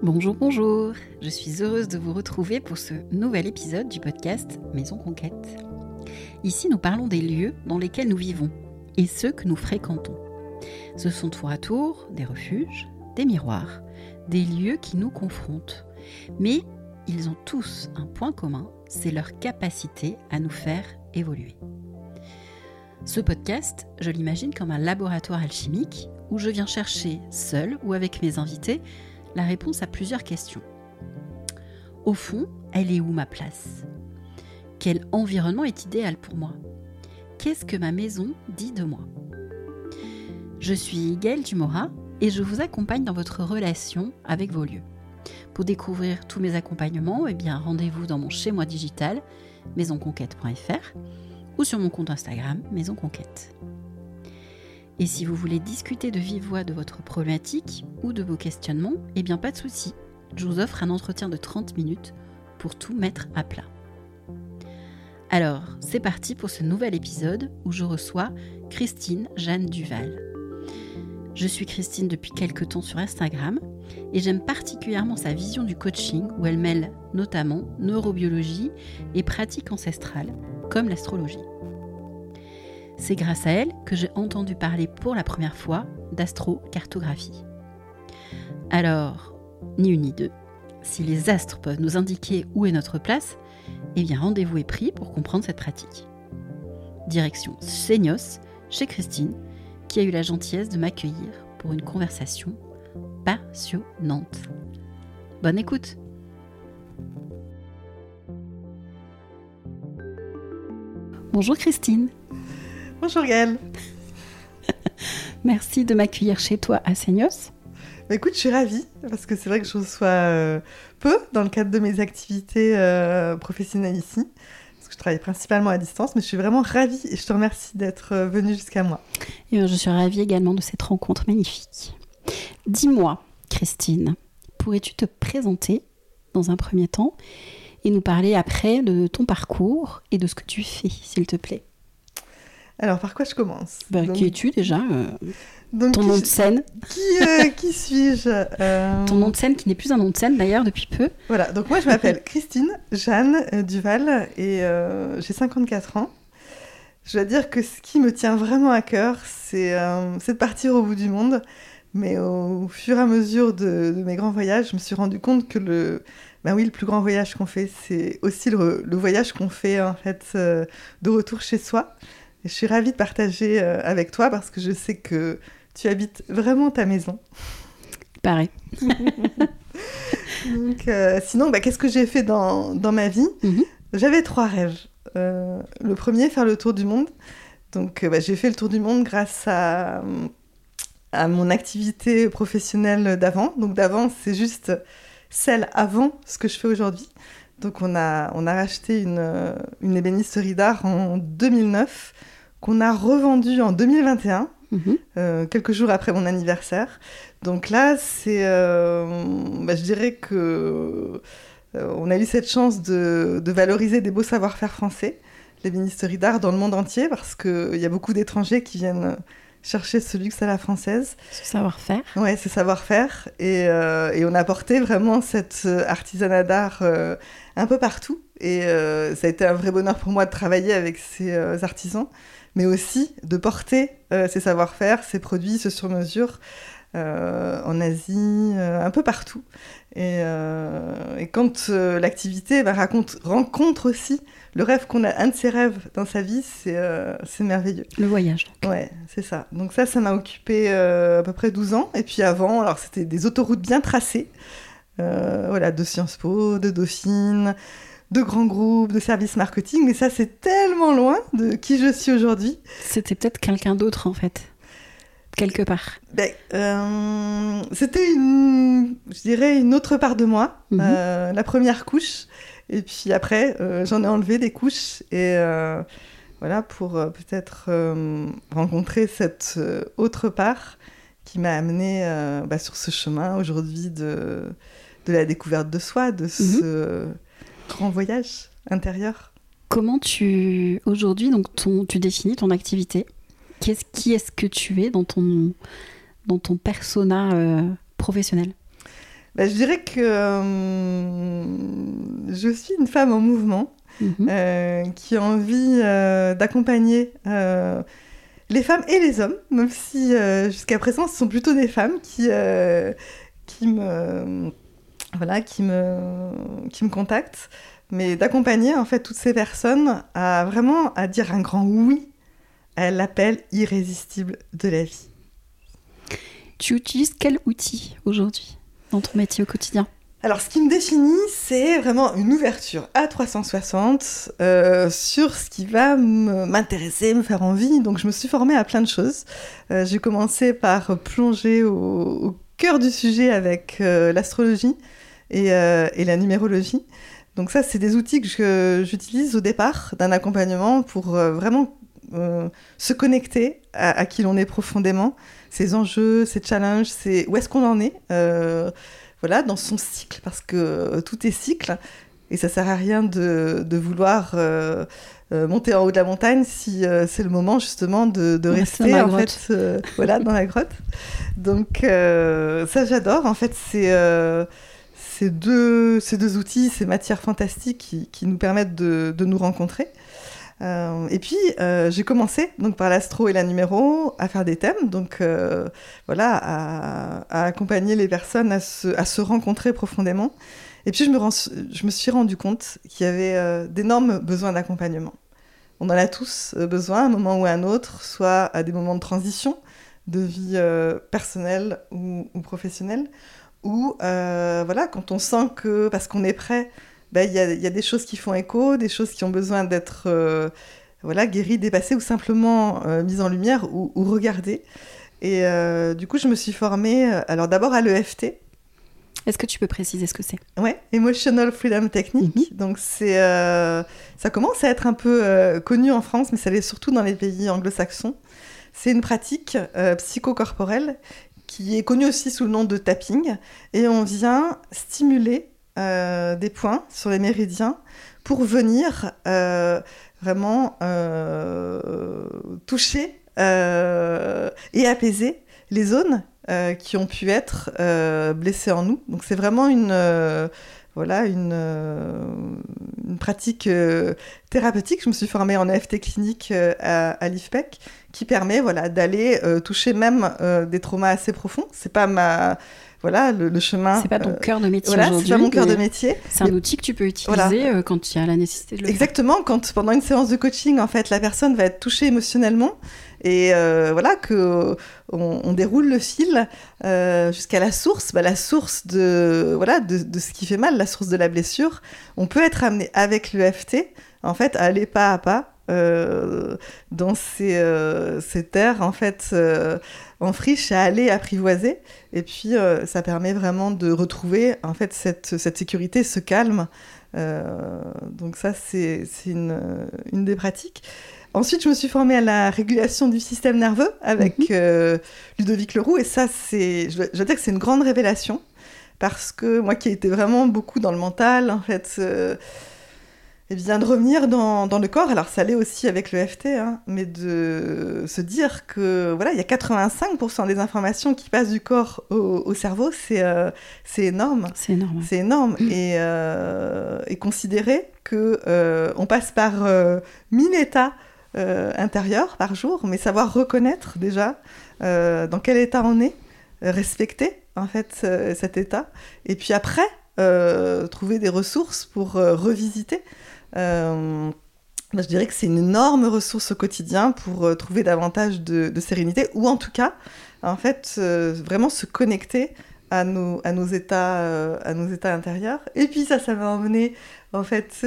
Bonjour, bonjour. Je suis heureuse de vous retrouver pour ce nouvel épisode du podcast Maison Conquête. Ici, nous parlons des lieux dans lesquels nous vivons et ceux que nous fréquentons. Ce sont tour à tour des refuges, des miroirs, des lieux qui nous confrontent. Mais ils ont tous un point commun, c'est leur capacité à nous faire évoluer. Ce podcast, je l'imagine comme un laboratoire alchimique où je viens chercher, seul ou avec mes invités, réponse à plusieurs questions. Au fond, elle est où ma place? Quel environnement est idéal pour moi? Qu'est-ce que ma maison dit de moi? Je suis Gaëlle Dumora et je vous accompagne dans votre relation avec vos lieux. Pour découvrir tous mes accompagnements, eh rendez-vous dans mon chez moi digital maisonconquête.fr ou sur mon compte Instagram Maison Conquête. Et si vous voulez discuter de vive voix de votre problématique ou de vos questionnements, eh bien pas de souci, je vous offre un entretien de 30 minutes pour tout mettre à plat. Alors, c'est parti pour ce nouvel épisode où je reçois Christine Jeanne Duval. Je suis Christine depuis quelques temps sur Instagram et j'aime particulièrement sa vision du coaching où elle mêle notamment neurobiologie et pratiques ancestrales comme l'astrologie. C'est grâce à elle que j'ai entendu parler pour la première fois d'astrocartographie. Alors, ni une ni deux, si les astres peuvent nous indiquer où est notre place, eh bien rendez-vous est pris pour comprendre cette pratique. Direction Seignos, chez Christine, qui a eu la gentillesse de m'accueillir pour une conversation passionnante. Bonne écoute Bonjour Christine Bonjour Gaëlle. Merci de m'accueillir chez toi à Seignos. Bah, écoute, je suis ravie parce que c'est vrai que je reçois euh, peu dans le cadre de mes activités euh, professionnelles ici. Parce que je travaille principalement à distance, mais je suis vraiment ravie et je te remercie d'être euh, venue jusqu'à moi. Et je suis ravie également de cette rencontre magnifique. Dis-moi, Christine, pourrais-tu te présenter dans un premier temps et nous parler après de ton parcours et de ce que tu fais, s'il te plaît? Alors, par quoi je commence bah, Qui es-tu déjà euh, Ton nom de scène Qui, euh, qui suis-je euh, Ton nom de scène qui n'est plus un nom de scène d'ailleurs depuis peu. Voilà, donc moi je m'appelle Christine Jeanne Duval et j'ai 54 ans. Je dois dire que ce qui me tient vraiment à cœur, c'est de partir au bout du monde. Mais au fur et à mesure de, mes grands voyages, je me suis rendu compte que le, ben oui, le plus grand voyage qu'on fait, c'est aussi le, le voyage qu'on fait en fait de retour chez soi je suis ravie de partager euh, avec toi parce que je sais que tu habites vraiment ta maison. Pareil. Donc, euh, sinon, bah, qu'est-ce que j'ai fait dans, dans, ma vie? Mhm. J'avais trois rêves. Euh, le premier, faire le tour du monde. Donc, bah, j'ai fait le tour du monde grâce à, à mon activité professionnelle d'avant. Donc, d'avant, c'est juste celle avant ce que je fais aujourd'hui. Donc, on a, on a racheté une, une ébénisterie d'art en 2009 qu'on a revendu en 2021, mhm. euh, quelques jours après mon anniversaire. Donc là, c'est, euh, bah, je dirais que euh, on a eu cette chance de, valoriser des beaux savoir-faire français, les ministères d'art dans le monde entier, parce qu'il y a beaucoup d'étrangers qui viennent chercher ce luxe à la française. Ce savoir-faire. Ouais, ce savoir-faire. Et, et, on a porté vraiment cet artisanat d'art un peu partout. Et ça a été un vrai bonheur pour moi de travailler avec ces artisans mais aussi de porter euh, ses savoir-faire, ses produits, ce sur-mesure euh, en Asie, euh, un peu partout. Et, quand l'activité bah, rencontre aussi le rêve qu'on a, un de ses rêves dans sa vie, c'est merveilleux. Le voyage. Donc. Ouais, c'est ça. Donc ça, ça m'a occupé à peu près 12 ans. Et puis avant, alors c'était des autoroutes bien tracées. voilà, de Sciences Po, de Dauphine, de grands groupes, de services marketing, mais ça c'est tellement loin de qui je suis aujourd'hui. C'était peut-être quelqu'un d'autre en fait, quelque part. Ben, euh, c'était une, je dirais une autre part de moi, mhm. euh, la première couche, et puis après euh, j'en ai enlevé des couches et voilà pour peut-être rencontrer cette autre part qui m'a amené bah, sur ce chemin aujourd'hui de, de la découverte de soi, de mhm. ce grand voyage intérieur. Comment tu, aujourd'hui, donc ton, tu définis ton activité? Qu'est-ce, Qui est-ce que tu es dans ton, dans ton persona euh, professionnel? Bah, Je dirais que je suis une femme en mouvement mhm. qui a envie d'accompagner les femmes et les hommes, même si jusqu'à présent ce sont plutôt des femmes qui, qui me voilà, qui me, qui me contactent, mais d'accompagner en fait toutes ces personnes à vraiment à dire un grand oui à l'appel irrésistible de la vie. Tu utilises quel outil aujourd'hui? Dans ton métier au quotidien alors, ce qui me définit, c'est vraiment une ouverture à 360 euh, sur ce qui va m'intéresser, me faire envie. Donc, je me suis formée à plein de choses. Euh, j'ai commencé par plonger au, cœur du sujet avec euh, l'astrologie. Et, la numérologie. Donc ça, c'est des outils que j'utilise au départ d'un accompagnement pour vraiment se connecter à, qui l'on est profondément, ses enjeux, ses challenges, c'est où est-ce qu'on en est, voilà, dans son cycle, parce que tout est cycle, et ça sert à rien de, vouloir monter en haut de la montagne si c'est le moment justement de, rester en fait, voilà, dans la grotte. Donc ça, j'adore. En fait, c'est ces deux, ces deux outils, ces matières fantastiques qui, qui nous permettent de, de nous rencontrer. Euh, et puis, euh, j'ai commencé donc par l'astro et la numéro à faire des thèmes, donc euh, voilà, à, accompagner les personnes à se, à se, rencontrer profondément. Et puis, je me, je me suis rendu compte qu'il y avait d'énormes besoins d'accompagnement. On en a tous besoin à un moment ou à un autre, soit à des moments de transition de vie personnelle ou, ou professionnelle, ou voilà, quand on sent que, parce qu'on est prêt, ben, il y, a, y, a, des choses qui font écho, des choses qui ont besoin d'être euh, voilà, guéries, dépassées ou simplement euh, mises en lumière ou, ou regardées. Et du coup, je me suis formée, alors d'abord à l'EFT. Est-ce que tu peux préciser ce que c'est? Ouais, Emotional Freedom Technique. Mhm. Donc c'est, ça commence à être un peu connu en France, mais ça l'est surtout dans les pays anglo-saxons. C'est une pratique psychocorporelle qui est connu aussi sous le nom de tapping. Et on vient stimuler euh, des points sur les méridiens pour venir euh, vraiment euh, toucher et apaiser les zones qui ont pu être blessées en nous. Donc c'est vraiment une voilà, une, pratique thérapeutique. Je me suis formée en EFT clinique à, l'IFPEC qui permet voilà, d'aller toucher même des traumas assez profonds. C'est pas ma voilà le, chemin. C'est pas ton euh, cœur de métier voilà, c'est pas mon cœur de métier. C'est un outil que tu peux utiliser quand il y a la nécessité de le Exactement, faire. quand pendant une séance de coaching, en fait, la personne va être touchée émotionnellement et voilà que on, déroule le fil jusqu'à la source, bah, la source de voilà de, de, ce qui fait mal, la source de la blessure. On peut être amené avec l'EFT en fait à aller pas à pas euh, dans ces, euh, ces, terres en fait euh, en friche à aller apprivoiser et puis ça permet vraiment de retrouver en fait cette, cette sécurité ce calme donc ça c'est une, une, des pratiques Ensuite, je me suis formée à la régulation du système nerveux avec mhm. Ludovic Leroux. Et ça, c'est, je, je, veux dire que c'est une grande révélation. Parce que moi qui étais vraiment beaucoup dans le mental, en fait, et bien, de revenir dans, dans, le corps, alors ça l'est aussi avec le FT, hein, mais de se dire que voilà, il y a 85% des informations qui passent du corps au, au cerveau, c'est euh, énorme. C'est énorme. C'est énorme. Et, euh, et, considérer que euh, on passe par 1000 états intérieurs par jour, mais savoir reconnaître déjà dans quel état on est, respecter en fait cet état, et puis après trouver des ressources pour revisiter. Euh, bah, je dirais que c'est une énorme ressource au quotidien pour euh, trouver davantage de, sérénité, ou en tout cas, en fait, euh, vraiment se connecter à nos, états, à nos états intérieurs. Et puis ça, ça m'a emmené en fait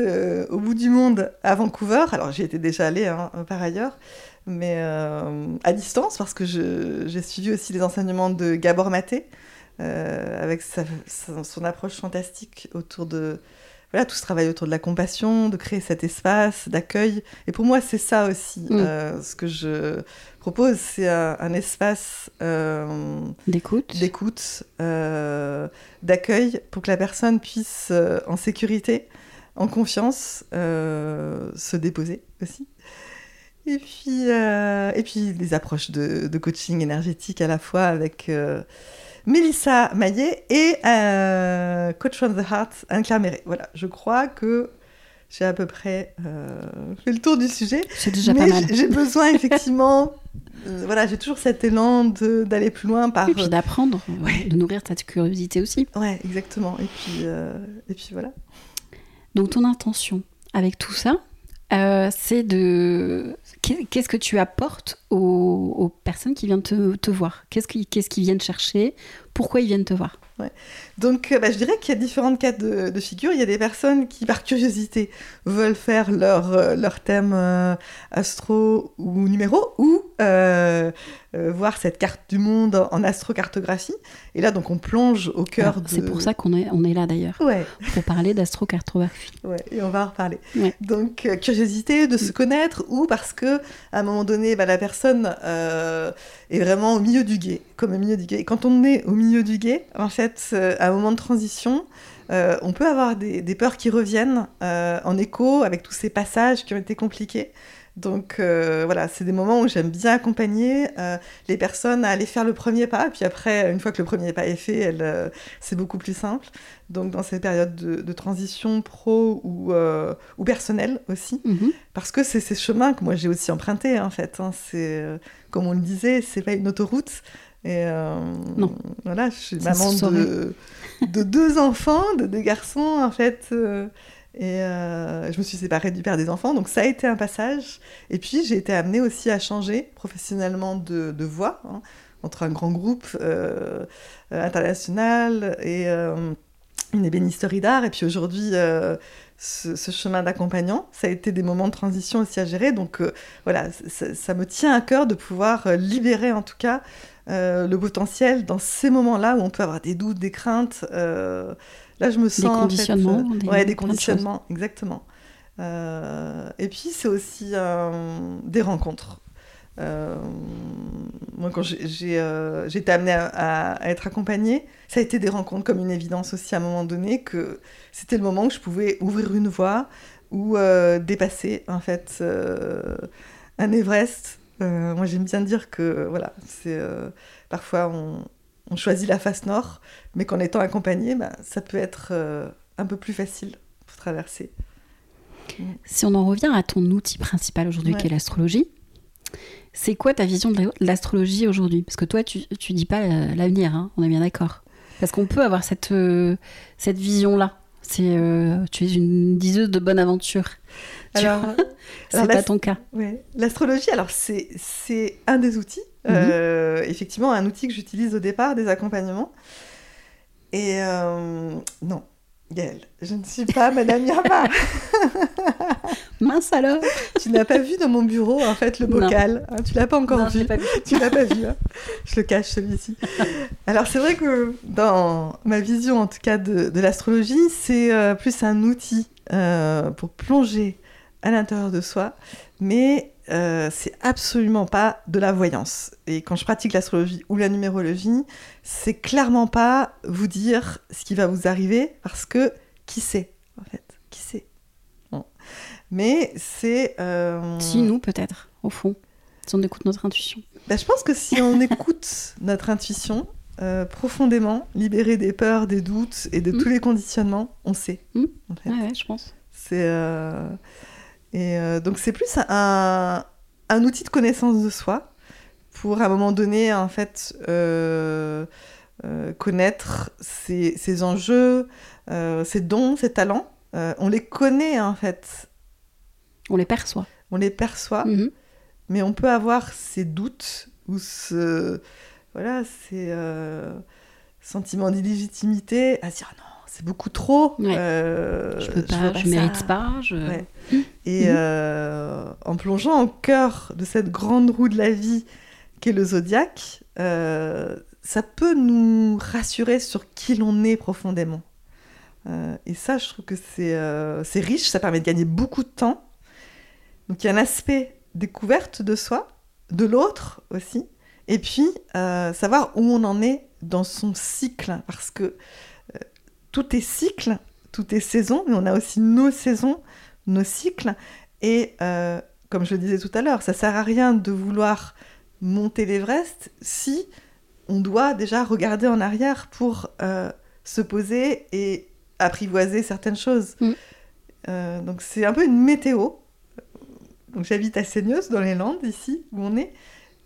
au bout du monde à Vancouver. Alors j'y étais déjà allée hein, par ailleurs, mais à distance parce que j'ai suivi aussi les enseignements de Gabor Maté avec son approche fantastique autour de voilà, tout ce travail autour de la compassion, de créer cet espace d'accueil. Et pour moi, c'est ça aussi. Mm. Euh, ce que je propose, c'est un, espace euh, d'écoute, d'écoute, euh, d'accueil, pour que la personne puisse, en sécurité, en confiance, se déposer aussi. Et puis, et puis les approches de, de, coaching énergétique à la fois avec Mélissa Maillet et Coach from the Heart, Anne-Claire Méret. Voilà, je crois que j'ai à peu près fait le tour du sujet. C'est déjà pas mal. J'ai besoin effectivement voilà, j'ai toujours cet élan d'aller plus loin par. Et puis d'apprendre, de nourrir ta curiosité aussi. Ouais, exactement. Et puis, et puis voilà. Donc ton intention avec tout ça, euh, c'est de qu'est-ce que tu apportes aux, personnes qui viennent te, voir? Qu'est-ce qu'ils viennent chercher? Pourquoi ils viennent te voir donc, euh, bah, je dirais qu'il y a différentes cas de, figure. Il y a des personnes qui, par curiosité, veulent faire leur, euh, leur thème euh, astro ou numéro, ou voir cette carte du monde en astrocartographie. Et là, donc, on plonge au cœur de... C'est pour ça qu'on est, on est là, d'ailleurs. Ouais. Pour parler d'astrocartographie. Ouais, et on va en reparler. Donc, curiosité de se connaître, ou parce que à un moment donné, bah, la personne est vraiment au milieu du guet, comme au milieu du guet. Et quand on est au milieu du guet, en fait, euh, à un moment de transition, euh, on peut avoir des, peurs qui reviennent euh, en écho avec tous ces passages qui ont été compliqués. Donc voilà, c'est des moments où j'aime bien accompagner les personnes à aller faire le premier pas. Puis après, une fois que le premier pas est fait, c'est beaucoup plus simple. Donc dans ces périodes de, transition pro ou, ou personnelle aussi. Mhm. Parce que c'est ces chemins que moi j'ai aussi empruntés en fait. Hein. C'est, comme on le disait, c'est pas une autoroute. Et euh, non. Voilà, je suis maman de, de, deux enfants, de deux garçons en fait. Euh, et euh, je me suis séparée du père des enfants, donc ça a été un passage. Et puis j'ai été amenée aussi à changer professionnellement de, de voie, hein, entre un grand groupe international et une ébénisterie d'art. Et puis aujourd'hui, ce, ce, chemin d'accompagnant. Ça a été des moments de transition aussi à gérer. Donc voilà, ça, me tient à cœur de pouvoir libérer en tout cas euh, le potentiel dans ces moments-là où on peut avoir des doutes, des craintes. Euh, là, je me sens. Des conditionnements. En fait, ouais, des conditionnements, exactement. Euh, et puis, c'est aussi des rencontres. Moi, quand j'ai été amenée à, être accompagnée, ça a été des rencontres comme une évidence aussi à un moment donné que c'était le moment où je pouvais ouvrir une voie ou dépasser en fait un Everest euh, moi, j'aime bien dire que voilà, c'est euh, parfois on, choisit la face nord, mais qu'en étant accompagné, bah, ça peut être euh, un peu plus facile pour traverser. Si on en revient à ton outil principal aujourd'hui, qui est l'astrologie, c'est quoi ta vision de l'astrologie aujourd'hui? Parce que toi, tu, tu dis pas l'avenir, hein, on est bien d'accord. Parce qu'on peut avoir cette, cette vision-là. C'est, tu es une diseuse de bonne aventure. Alors, c'est pas ton cas. L'astrologie, alors c'est un des outils. Mhm. Euh, effectivement, un outil que j'utilise au départ des accompagnements. Et euh, non, Gaëlle, je ne suis pas Madame Yama. Mince alors Tu n'as pas vu dans mon bureau, en fait, le bocal. Hein, tu l'as pas encore vu. Tu l'as pas vu. Hein. Je le cache, celui-ci. Alors, c'est vrai que dans ma vision, en tout cas, de, l'astrologie, c'est euh, plus un outil pour plonger à l'intérieur de soi, mais euh, c'est absolument pas de la voyance. Et quand je pratique l'astrologie ou la numérologie, c'est clairement pas vous dire ce qui va vous arriver, parce que qui sait, en fait Qui sait Mais c'est... Euh, si nous, peut-être, au fond, si on écoute notre intuition. Ben, je pense que si on écoute notre intuition, euh, profondément, libéré des peurs, des doutes et de hmm. tous les conditionnements, on sait. En fait. ouais, je pense. C'est... Et euh, donc c'est plus un, un, outil de connaissance de soi pour à un moment donné en fait euh, euh, connaître ses, ses enjeux, ses dons, ses talents. on les connaît en fait. On les perçoit. On les perçoit, mhm. mais on peut avoir ses doutes ou ce voilà ces sentiments d'illégitimité à dire ah non c'est beaucoup trop. Euh, je peux pas, je, mérite pas. Et mhm. euh, en plongeant au cœur de cette grande roue de la vie qu'est le zodiaque, euh, ça peut nous rassurer sur qui l'on est profondément. et ça, je trouve que c'est riche, ça permet de gagner beaucoup de temps. Donc il y a un aspect découverte de soi, de l'autre aussi, et puis savoir où on en est dans son cycle, parce que tout est cycle, tout est saison, mais on a aussi nos saisons, nos cycles. Et euh, comme je le disais tout à l'heure, ça sert à rien de vouloir monter l'Everest si on doit déjà regarder en arrière pour se poser et apprivoiser certaines choses. Mm. donc c'est un peu une météo. Donc j'habite à Seigneuse, dans les Landes, ici, où on est.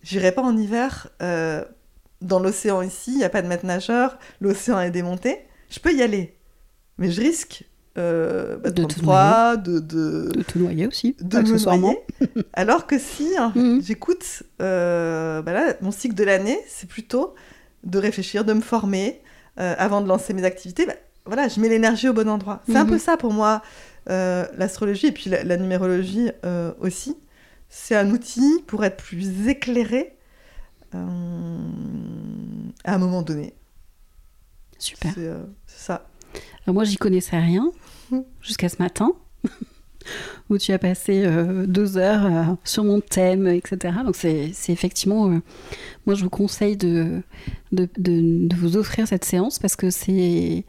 J'irai pas en hiver dans l'océan ici, il n'y a pas de maître nageur, l'océan est démonté. Je peux y aller, mais je risque euh, bah, de, te froid, de, de, de, te noyer aussi, de accessoirement. Alors que si hein, mhm. j'écoute, euh, bah mon cycle de l'année, c'est plutôt de réfléchir, de me former euh, avant de lancer mes activités. Bah, voilà, je mets l'énergie au bon endroit. C'est un peu mhm. ça pour moi, euh, l'astrologie et puis la, la numérologie aussi. C'est un outil pour être plus éclairé à un moment donné. Super. C'est ça. Alors moi, j'y connaissais rien jusqu'à ce matin, où tu as passé euh, deux heures euh, sur mon thème, etc. Donc c'est effectivement, euh, moi je vous conseille de, de, de, vous offrir cette séance parce que c'est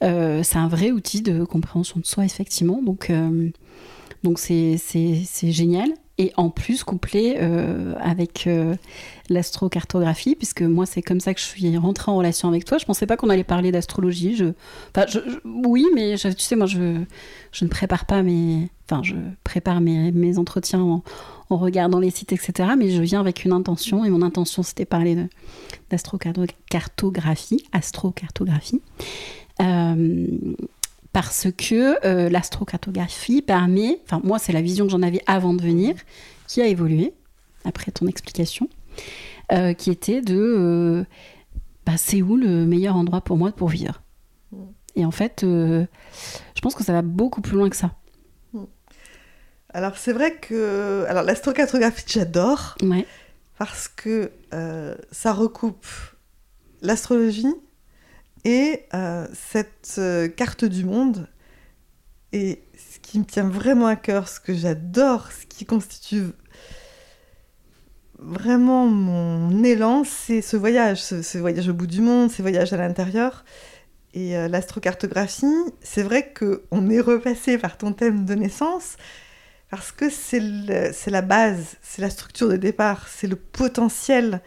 c'est un vrai outil de compréhension de soi, effectivement. Donc donc c'est génial et en plus couplé euh, avec euh, l'astrocartographie, puisque moi c'est comme ça que je suis rentrée en relation avec toi. Je pensais pas qu'on allait parler d'astrologie. Enfin, oui, mais tu sais, moi je, ne prépare pas mes, enfin je prépare mes, entretiens en, en, regardant les sites, etc. Mais je viens avec une intention, et mon intention c'était parler d'astrocartographie, astrocartographie. Euh, parce que euh, l'astrocartographie permet, enfin moi c'est la vision que j'en avais avant de venir, qui a évolué après ton explication, euh, qui était de euh, bah, c'est où le meilleur endroit pour moi pour vivre. Mm. Et en fait, je pense que ça va beaucoup plus loin que ça. Mm. Alors c'est vrai que alors l'astrocartographie j'adore ouais. parce que ça recoupe l'astrologie, et euh, cette euh, carte du monde, et ce qui me tient vraiment à cœur, ce que j'adore, ce qui constitue vraiment mon élan, c'est ce voyage, ce, voyage au bout du monde, ces voyages à l'intérieur. Et euh, l'astrocartographie, c'est vrai qu'on est repassé par ton thème de naissance, parce que c'est la base, c'est la structure de départ, c'est le potentiel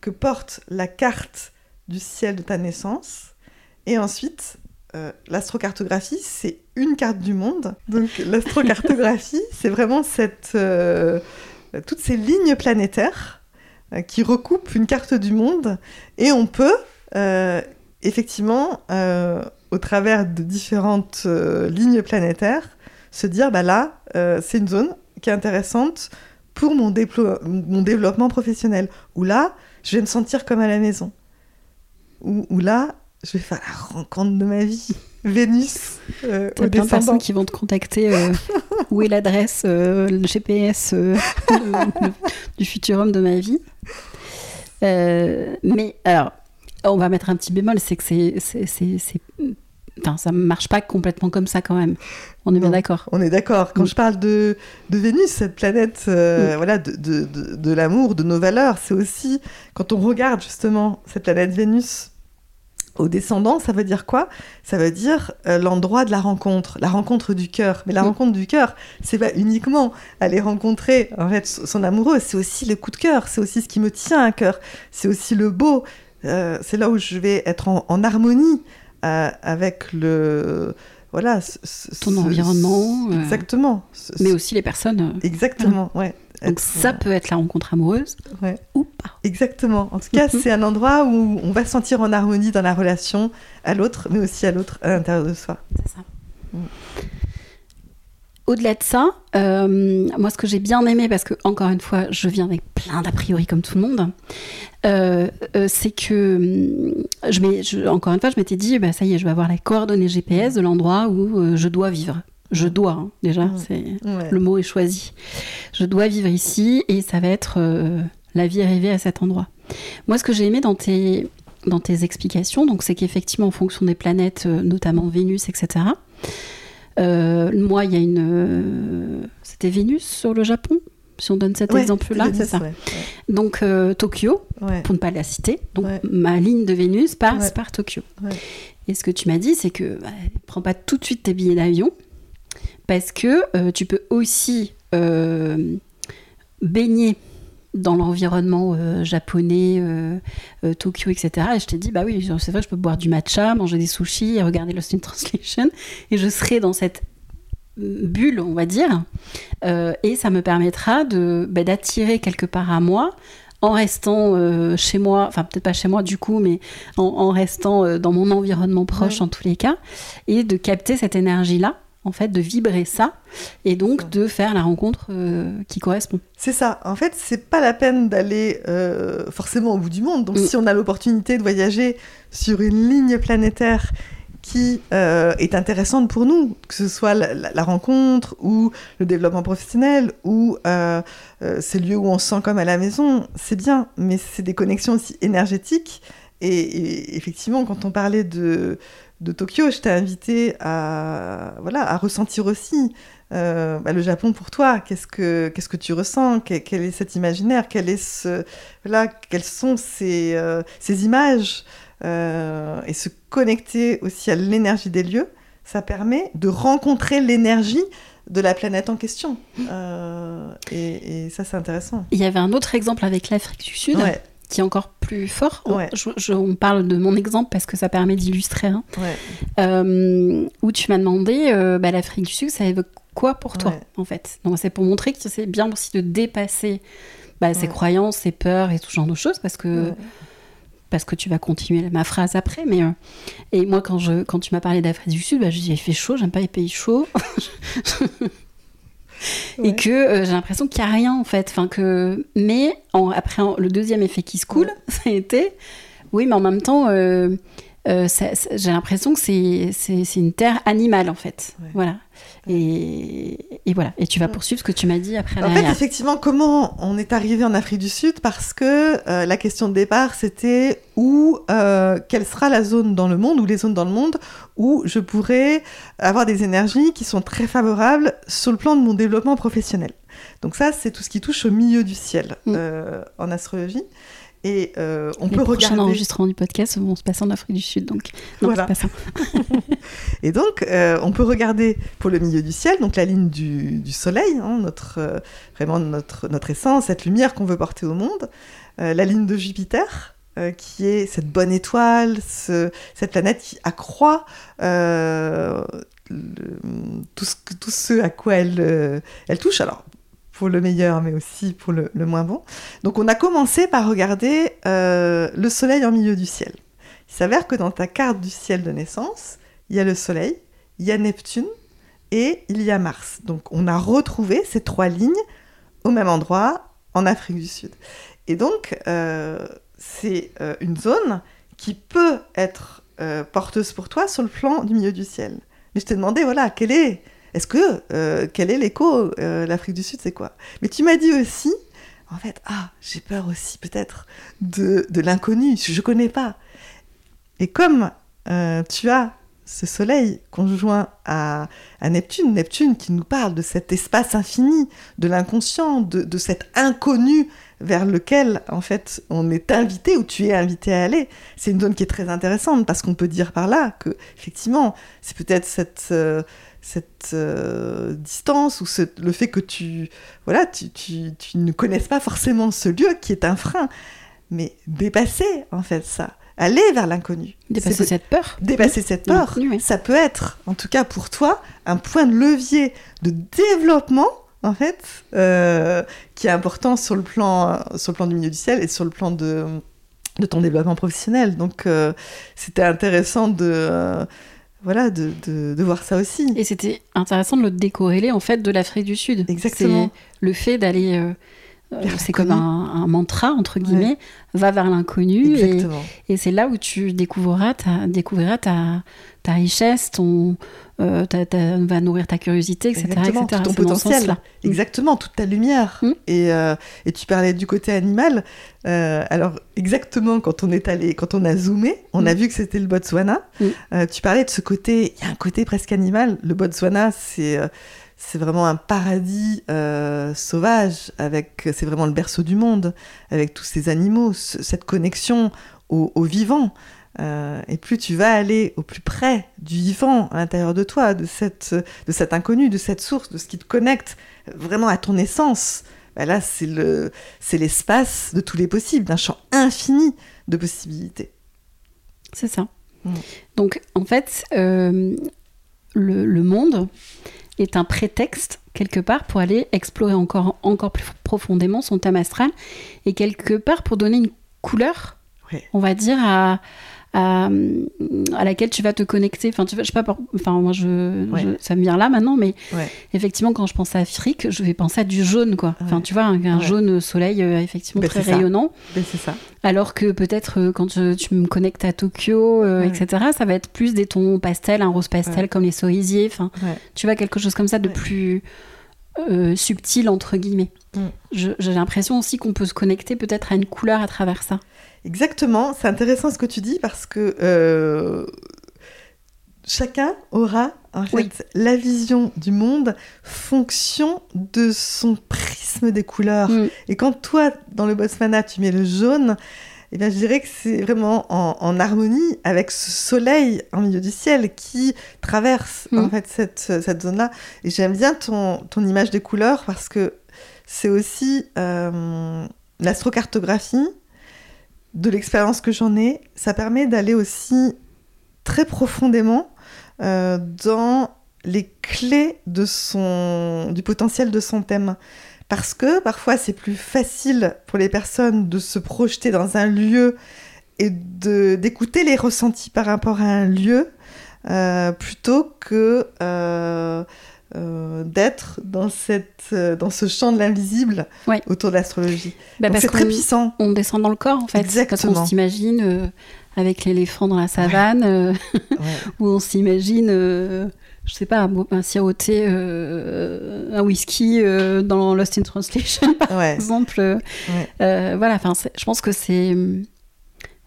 que porte la carte du ciel de ta naissance. Et ensuite, euh, l'astrocartographie, c'est une carte du monde. Donc l'astrocartographie, c'est vraiment cette, euh, toutes ces lignes planétaires euh, qui recoupent une carte du monde. Et on peut, effectivement, au travers de différentes lignes planétaires, se dire, bah là, c'est une zone qui est intéressante pour mon, développement professionnel. Ou là, je vais me sentir comme à la maison. Ou là, je vais faire la rencontre de ma vie. Vénus. Euh, T'as plein de personnes qui vont te contacter. Euh, où est l'adresse, euh, le GPS euh, du futur homme de ma vie Mais alors, on va mettre un petit bémol, c'est que c'est, Enfin, ça marche pas complètement comme ça quand même. On est bien d'accord. On est d'accord. Quand je parle de, de, Vénus, cette planète voilà, de, de, de l'amour, de nos valeurs, c'est aussi quand on regarde justement cette planète Vénus au descendant, ça veut dire quoi? Ça veut dire euh, l'endroit de la rencontre, la rencontre du cœur. Mais la mm. rencontre du cœur, c'est pas uniquement aller rencontrer en fait son amoureux, c'est aussi le coup de cœur, c'est aussi ce qui me tient à cœur, c'est aussi le beau. Euh, c'est là où je vais être en, harmonie euh, avec le voilà ton environnement. Exactement. Mais aussi les personnes. Exactement, ouais. Donc ça peut être la rencontre amoureuse ou pas. Exactement. En tout cas, c'est un endroit où on va se sentir en harmonie dans la relation à l'autre, mais aussi à l'autre à l'intérieur de soi. C'est ça. Mm. Au-delà de ça, euh, moi ce que j'ai bien aimé, parce que encore une fois, je viens avec plein d'a priori comme tout le monde, euh, euh, c'est que je, encore une fois, je m'étais dit, bah, ça y est, je vais avoir la coordonnée GPS de l'endroit où je dois vivre je dois, hein, déjà, mm. c'est le mot est choisi. Je dois vivre ici et ça va être euh, la vie rêvée à cet endroit. Moi, ce que j'ai aimé dans tes, dans tes explications, donc, c'est qu'effectivement, en fonction des planètes, euh, notamment Vénus, etc., euh, moi, il y a une. C'était Vénus sur le Japon si on donne cet exemple-là, c'est ça. Donc Tokyo, pour ne pas la citer. Donc ma ligne de Vénus passe par Tokyo. Et ce que tu m'as dit, c'est que bah, prends pas tout de suite tes billets d'avion parce que euh, tu peux aussi euh, baigner dans l'environnement japonais, Tokyo, etc. Et je t'ai dit, bah oui, c'est vrai, je peux boire du matcha, manger des sushis et regarder Lost in Translation. Et je serai dans cette bulle, on va dire. et ça me permettra de, bah, d'attirer quelque part à moi en restant euh, chez moi, enfin peut-être pas chez moi du coup, mais en, restant euh, dans mon environnement proche en tous les cas, et de capter cette énergie-là, en fait, de vibrer ça, et donc de faire la rencontre euh, qui correspond. C'est ça. En fait, c'est pas la peine d'aller forcément au bout du monde. Donc, mm. si on a l'opportunité de voyager sur une ligne planétaire qui euh, est intéressante pour nous, que ce soit la, rencontre ou le développement professionnel ou euh, euh, ces lieux où on se sent comme à la maison, c'est bien, mais c'est des connexions aussi énergétiques. Et, effectivement, quand on parlait de, de Tokyo, je t'ai invité à, voilà, à ressentir aussi bah, le Japon pour toi. Qu'est-ce que, qu'est-ce que tu ressens? Quel, est cet imaginaire? Quel est ce, voilà, Quelles sont ces, ces images? Euh, et se connecter aussi à l'énergie des lieux, ça permet de rencontrer l'énergie de la planète en question. Euh, et, ça, c'est intéressant. Il y avait un autre exemple avec l'Afrique du Sud. Qui est encore plus fort. On, parle de mon exemple parce que ça permet d'illustrer. Hein. Euh, où tu m'as demandé, bah, l'Afrique du Sud, ça évoque quoi pour toi, en fait? Donc, c'est pour montrer que c'est bien aussi de dépasser bah, ses croyances, ses peurs et tout ce genre de choses parce que parce que tu vas continuer ma phrase après. Mais euh, et moi, quand je quand tu m'as parlé d'Afrique du Sud, bah, je dis il fait chaud, j'aime pas les pays chauds. Et que euh, j'ai l'impression qu'il n'y a rien en fait. Enfin, que... Mais après, le deuxième effet qui se coule, ça a été oui, mais en même temps, euh, j'ai l'impression que c'est une terre animale en fait. Voilà. Et, voilà. Et tu vas poursuivre ce que tu m'as dit après. En fait, effectivement, comment on est arrivé en Afrique du Sud? Parce que euh, la question de départ, c'était où, euh, quelle sera la zone dans le monde ou les zones dans le monde où je pourrais avoir des énergies qui sont très favorables sur le plan de mon développement professionnel? Donc ça, c'est tout ce qui touche au milieu du ciel mm. euh, en astrologie. Et euh, on peut regarder. enregistrement du podcast vont se passer en Afrique du Sud, donc voilà. Pas ça. et donc, euh, on peut regarder pour le milieu du ciel, donc la ligne du, du soleil, hein, notre, euh, vraiment notre, notre essence, cette lumière qu'on veut porter au monde, la ligne de Jupiter, qui est cette bonne étoile, ce, cette planète qui accroît le, tout, ce, tout ce à quoi elle, elle touche. Alors, pour le meilleur, mais aussi pour le, moins bon. Donc on a commencé par regarder euh, le Soleil en milieu du ciel. Il s'avère que dans ta carte du ciel de naissance, il y a le Soleil, il y a Neptune et il y a Mars. Donc on a retrouvé ces trois lignes au même endroit en Afrique du Sud. Et donc euh, c'est euh, une zone qui peut être porteuse pour toi sur le plan du milieu du ciel. Mais je t'ai demandé, voilà, quelle est est-ce que, euh, quel est l'écho euh, L'Afrique du Sud, c'est quoi? Mais tu m'as dit aussi, en fait, ah, j'ai peur aussi peut-être de, de l'inconnu, je ne connais pas. Et comme euh, tu as ce soleil conjoint à, à, Neptune, Neptune qui nous parle de cet espace infini, de l'inconscient, de, cet inconnu vers lequel en fait on est invité ou tu es invité à aller. C'est une zone qui est très intéressante parce qu'on peut dire par là que effectivement c'est peut-être cette cette euh, distance ou le fait que tu, voilà, tu, tu, tu, ne connaisses pas forcément ce lieu qui est un frein. Mais dépasser, en fait, ça. Aller vers l'inconnu. Dépasser cette peur. Dépasser cette peur. Ça peut être, en tout cas pour toi, un point de levier de développement, en fait, euh, qui est important sur le, plan, sur le plan du milieu du ciel et sur le plan de, de ton développement professionnel. Donc, euh, c'était intéressant de voilà, de, de, voir ça aussi. Et c'était intéressant de le décorréler en fait de l'Afrique du Sud. Exactement. Le fait d'aller, euh, euh, c'est comme un, mantra entre guillemets, va vers l'inconnu. Et, et c'est là où tu découvriras ta, découvriras ta, ta richesse, ton, euh, va nourrir ta curiosité, etc. Exactement, Tout ton potentiel. Mm. Exactement, toute ta lumière. Mm. Et, euh, et, tu parlais du côté animal. Euh, alors, exactement, quand on est allé, quand on a zoomé, on a mm. vu que c'était le Botswana. tu parlais de ce côté, il y a un côté presque animal. Le Botswana, c'est c'est vraiment un paradis sauvage, avec c'est vraiment le berceau du monde, avec tous ces animaux, cette connexion au, au vivant. Euh, et plus tu vas aller au plus près du vivant à l'intérieur de toi, de, cette, de cet inconnu, de cette source, de ce qui te connecte vraiment à ton essence, bah là, c'est le, c'est l'espace de tous les possibles, d'un champ infini de possibilités. C'est ça. Mm. Donc, en fait, euh, le, le, monde est un prétexte, quelque part, pour aller explorer encore, encore plus profondément son thème astral et quelque part pour donner une couleur, on va dire, à, à, à, laquelle tu vas te connecter. Enfin, tu vois, je sais pas, enfin, moi, je, ça me vient là maintenant, mais effectivement, quand je pense à Afrique, je vais penser à du jaune, quoi. Enfin, tu vois, un, jaune soleil, euh, effectivement, ben, très rayonnant. Ben, c'est ça. Alors que peut-être euh, quand tu me connectes à Tokyo, euh, etc., ça va être plus des tons pastels, un rose pastel comme les cerisiers. Enfin, tu vois, quelque chose comme ça de plus. subtil entre guillemets. Mm. J'ai l'impression aussi qu'on peut se connecter peut-être à une couleur à travers ça. Exactement, c'est intéressant ce que tu dis parce que euh, chacun aura en fait la vision du monde fonction de son prisme des couleurs. Mm. Et quand toi, dans le Botswana, tu mets le jaune, eh bien, je dirais que c'est vraiment en, harmonie avec ce soleil en milieu du ciel qui traverse en mm. fait cette, cette zone-là. Et j'aime bien ton, ton image des couleurs parce que c'est aussi euh, l'astrocartographie de l'expérience que j'en ai, ça permet d'aller aussi très profondément euh, dans les clés de son, du potentiel de son thème. Parce que parfois c'est plus facile pour les personnes de se projeter dans un lieu et d'écouter les ressentis par rapport à un lieu euh, plutôt que euh, euh, d'être dans, cette, euh, dans ce champ de l'invisible autour de l'astrologie. Bah c'est très puissant. On descend dans le corps, en fait. Exactement. Quand on s'imagine euh, avec l'éléphant dans la savane, ou on s'imagine, je sais pas, un siroter un whisky dans Lost in Translation, par exemple. voilà, enfin, je pense que c'est...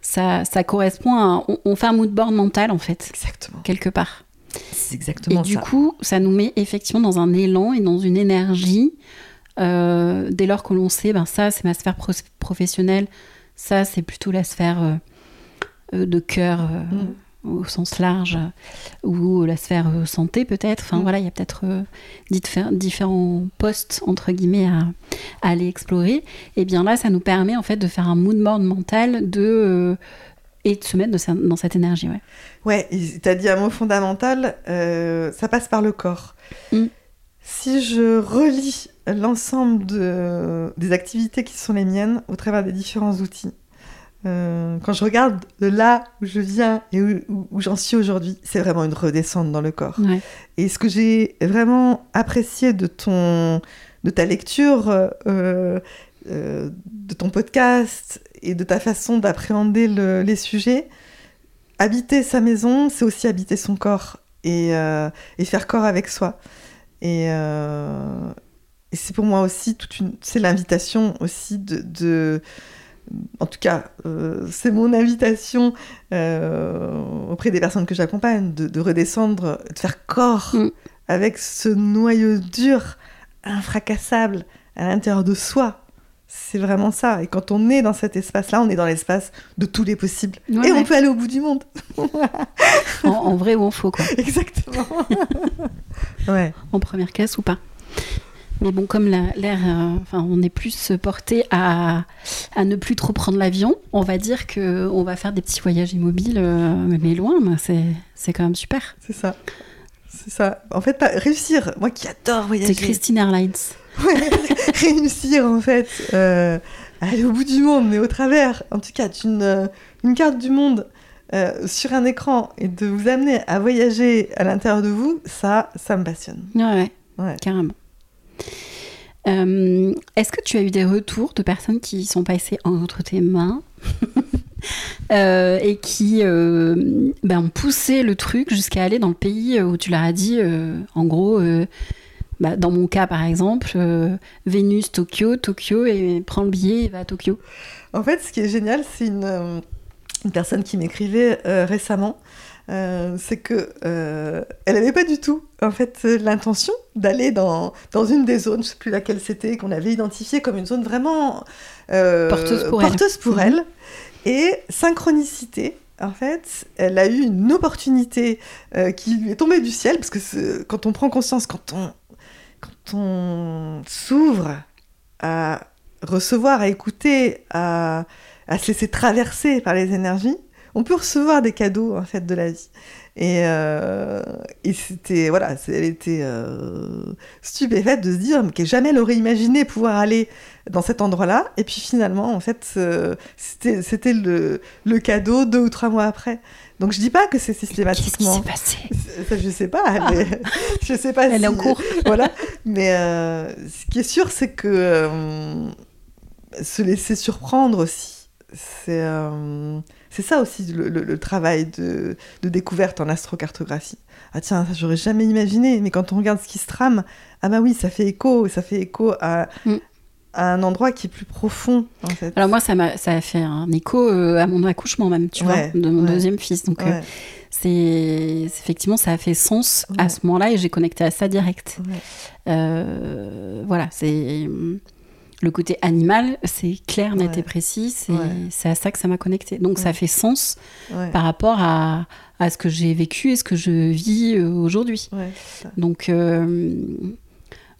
Ça, ça, correspond à... On, on, fait un mood board mental, en fait. Exactement. Quelque part. C'est exactement et du coup, ça nous met effectivement dans un élan et dans une énergie. Euh, dès lors que l'on sait, ben ça, c'est ma sphère professionnelle, ça, c'est plutôt la sphère euh, euh, de cœur mm. au sens large, ou la sphère santé peut-être. Enfin mm. voilà, il y a peut-être différents postes, entre guillemets, à, à, aller explorer. Et bien là, ça nous permet en fait de faire un mood board mental de et de se mettre dans cette énergie. Ouais, ouais tu as dit un mot fondamental, euh, ça passe par le corps. Mm. Si je relis l'ensemble de, des activités qui sont les miennes au travers des différents outils, euh, quand je regarde de là où je viens et où, j'en suis aujourd'hui, c'est vraiment une redescente dans le corps. Et ce que j'ai vraiment apprécié de ton de ta lecture, euh, de ton podcast et de ta façon d'appréhender les sujets, habiter sa maison, c'est aussi habiter son corps et, euh, faire corps avec soi. Euh, et, c'est pour moi aussi toute une, c'est l'invitation aussi de, en tout cas, euh, c'est mon invitation auprès des personnes que j'accompagne de, redescendre, de faire corps mm. avec ce noyau dur, infracassable à l'intérieur de soi, c'est vraiment ça. Et quand on est dans cet espace-là, on est dans l'espace de tous les possibles. et on peut aller au bout du monde. en, vrai ou en faux, quoi. Exactement. ouais. En première caisse ou pas. Mais bon, comme l'air, euh, enfin, on est plus porté à, à, ne plus trop prendre l'avion, on va dire que on va faire des petits voyages immobiles, euh, mais loin, c'est quand même super. C'est ça. C'est ça. En fait, réussir, moi qui adore voyager. C'est Christine Airlines. réussir en fait euh, à aller au bout du monde, mais au travers, en tout cas, d'une euh, une carte du monde euh, sur un écran et de vous amener à voyager à l'intérieur de vous, ça, ça me passionne. Ouais, ouais, carrément. Est-ce que tu as eu des retours de personnes qui sont passées entre tes mains et qui ben, ont poussé le truc jusqu'à aller dans le pays où tu leur as dit, en gros, bah, dans mon cas, par exemple, euh, Vénus, Tokyo, Tokyo, et prend le billet et va à Tokyo. En fait, ce qui est génial, c'est une, euh, une, personne qui m'écrivait euh, récemment. c'est que elle n'avait pas du tout en fait l'intention d'aller dans, dans une des zones, je sais plus laquelle c'était, qu'on avait identifiée comme une zone vraiment porteuse pour porteuse Pour mhm. elle. Et synchronicité, en fait, elle a eu une opportunité qui lui est tombée du ciel, parce que quand on prend conscience, quand on, on s'ouvre à recevoir, à écouter, à, se laisser traverser par les énergies, on peut recevoir des cadeaux en fait de la vie. Et, euh, et c'était voilà, elle était euh, stupéfaite de se dire que jamais elle aurait imaginé pouvoir aller dans cet endroit-là. Et puis finalement, en fait, euh, c'était le, le cadeau deux ou trois mois après. Donc je dis pas que c'est systématiquement. Qu'est-ce qui s'est passé? Je sais pas. Mais... je sais pas. Elle si... est en cours. voilà. Mais euh, ce qui est sûr, c'est que euh, se laisser surprendre aussi, c'est euh, c'est ça aussi le, le, le travail de, de, découverte en astrocartographie. Ah tiens, ça j'aurais jamais imaginé, mais quand on regarde ce qui se trame, ah bah oui, ça fait écho, ça fait écho à, mm. à un endroit qui est plus profond en fait. Alors moi, ça a, ça a fait un écho euh, à mon accouchement même, tu ouais, vois, de mon ouais. deuxième fils. Donc Ouais. euh, c'est effectivement, ça a fait sens à ce moment-là et j'ai connecté à ça direct. Euh, voilà, c'est le côté animal, c'est clair, net Ouais. et précis. C'est Ouais. à ça que ça m'a connecté. Donc ça fait sens par rapport à, à ce que j'ai vécu et ce que je vis euh, aujourd'hui. Donc, euh,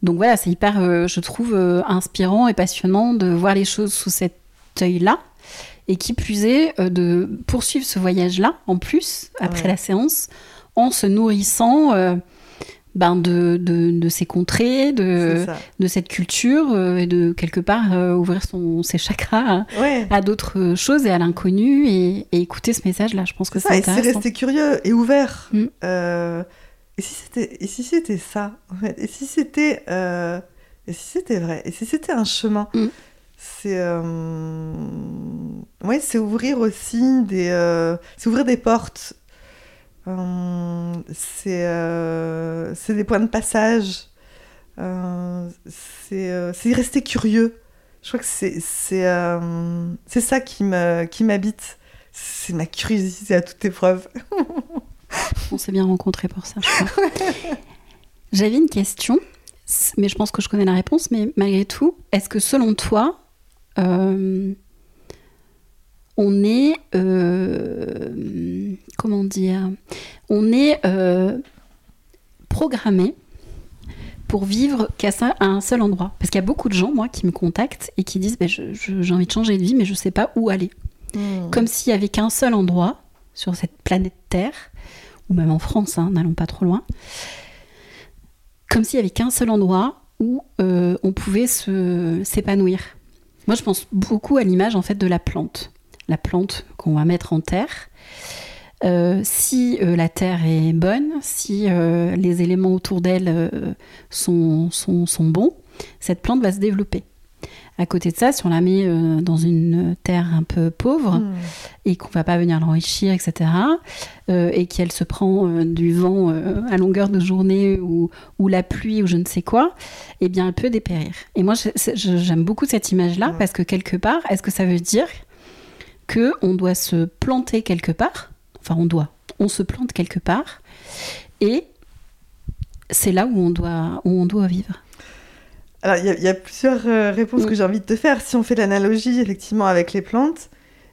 donc voilà, c'est hyper, euh, je trouve, euh, inspirant et passionnant de voir les choses sous cet œil-là. Et qui plus est, de poursuivre ce voyage-là, en plus, après la séance, en se nourrissant ben de, de, de ces contrées, de, de cette culture, euh, et de quelque part euh, ouvrir son, ses chakras à, Ouais. à d'autres choses et à l'inconnu, et, et écouter ce message-là. Je pense que C'est ça, et c'est intéressant. rester curieux et ouvert. Mm. Euh, et si c'était, si c'était ça, en fait, et si c'était, euh, si c'était vrai, et si c'était un chemin, Mm. c'est, euh, ouais, c'est ouvrir aussi des, euh, ouvrir des portes. Euh, c'est, euh, c'est des points de passage. Euh, c'est, rester curieux. Je crois que c'est, c'est, ça qui m'habite. C'est ma curiosité à toute épreuve. On s'est bien rencontrés pour ça, je crois. J'avais une question, mais je pense que je connais la réponse, mais malgré tout, est-ce que selon toi, on est... euh, comment dire On est euh, programmé pour vivre qu'à ça- à un seul endroit Parce qu'il y a beaucoup de gens, moi, qui me contactent et qui disent ben, j'ai envie de changer de vie, mais je ne sais pas où aller Mm. comme s'il n'y avait qu'un seul endroit sur cette planète Terre, ou même en France, hein, n'allons pas trop loin, comme s'il n'y avait qu'un seul endroit où euh, on pouvait se, s'épanouir. Moi, je pense beaucoup à l'image en fait de la plante, la plante qu'on va mettre en terre. Euh, si euh, la terre est bonne, si euh, les éléments autour d'elle sont, sont, sont bons, cette plante va se développer. À côté de ça, si on la met dans une terre un peu pauvre, Mm. et qu'on va pas venir l'enrichir, etc., et qu'elle se prend du vent à longueur de journée ou, ou la pluie ou je ne sais quoi, eh bien, elle peut dépérir. Et moi, j'aime beaucoup cette image-là Ouais. parce que quelque part, est-ce que ça veut dire que on doit se planter quelque part Enfin, on doit. On se plante quelque part et c'est là où on doit, où on doit vivre. Alors, il y, a- il y a plusieurs euh, réponses que j'ai envie de te faire. Si on fait l'analogie, effectivement, avec les plantes,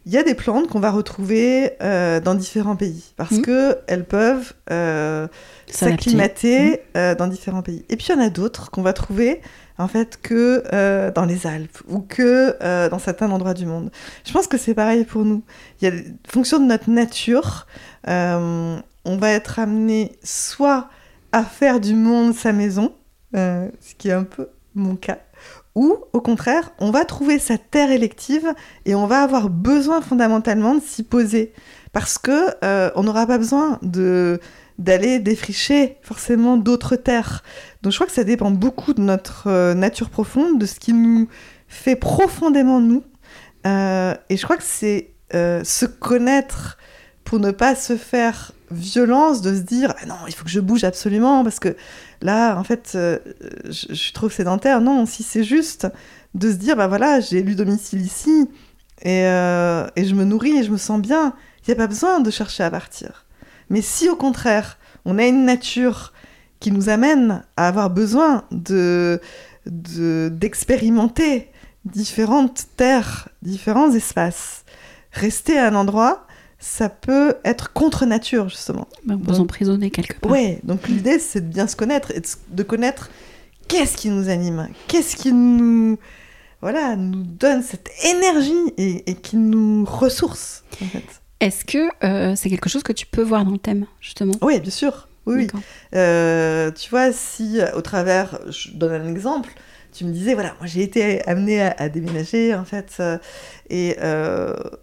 il y a des plantes qu'on va retrouver euh, dans différents pays parce Mm. que elles peuvent euh, s'acclimater euh, dans différents pays. Et puis, il y en a d'autres qu'on va trouver, en fait, que euh, dans les Alpes ou que euh, dans certains endroits du monde. Je pense que c'est pareil pour nous. Il y a, fonction de notre nature, euh, on va être amené soit à faire du monde sa maison, ce qui est un peu mon cas, ou au contraire, on va trouver sa terre élective et on va avoir besoin fondamentalement de s'y poser parce que on n'aura pas besoin de d'aller défricher forcément d'autres terres. Donc je crois que ça dépend beaucoup de notre euh, nature profonde, de ce qui nous fait profondément nous. Euh, et je crois que c'est euh, se connaître pour ne pas se faire violence, de se dire ah non, il faut que je bouge absolument parce que là, en fait, je, je trop sédentaire. Non, si c'est juste de se dire bah voilà, j'ai élu domicile ici et, et je me nourris et je me sens bien, il n'y a pas besoin de chercher à partir. Mais si au contraire, on a une nature qui nous amène à avoir besoin de de- d'expérimenter différentes terres, différents espaces, rester à un endroit, ça peut être contre nature justement. Ben, on peut Donc- s'emprisonner quelque part. Ouais, donc l'idée c'est de bien se connaître et de, connaître qu'est-ce qui nous anime, qu'est-ce qui nous voilà, nous donne cette énergie et, qui nous ressource, en fait. Est-ce que euh, c'est quelque chose que tu peux voir dans le thème, justement? Oui, bien sûr. Oui, euh, tu vois, si au travers, je donne un exemple, tu me disais, voilà, moi j'ai été amenée à, déménager, en fait, euh, et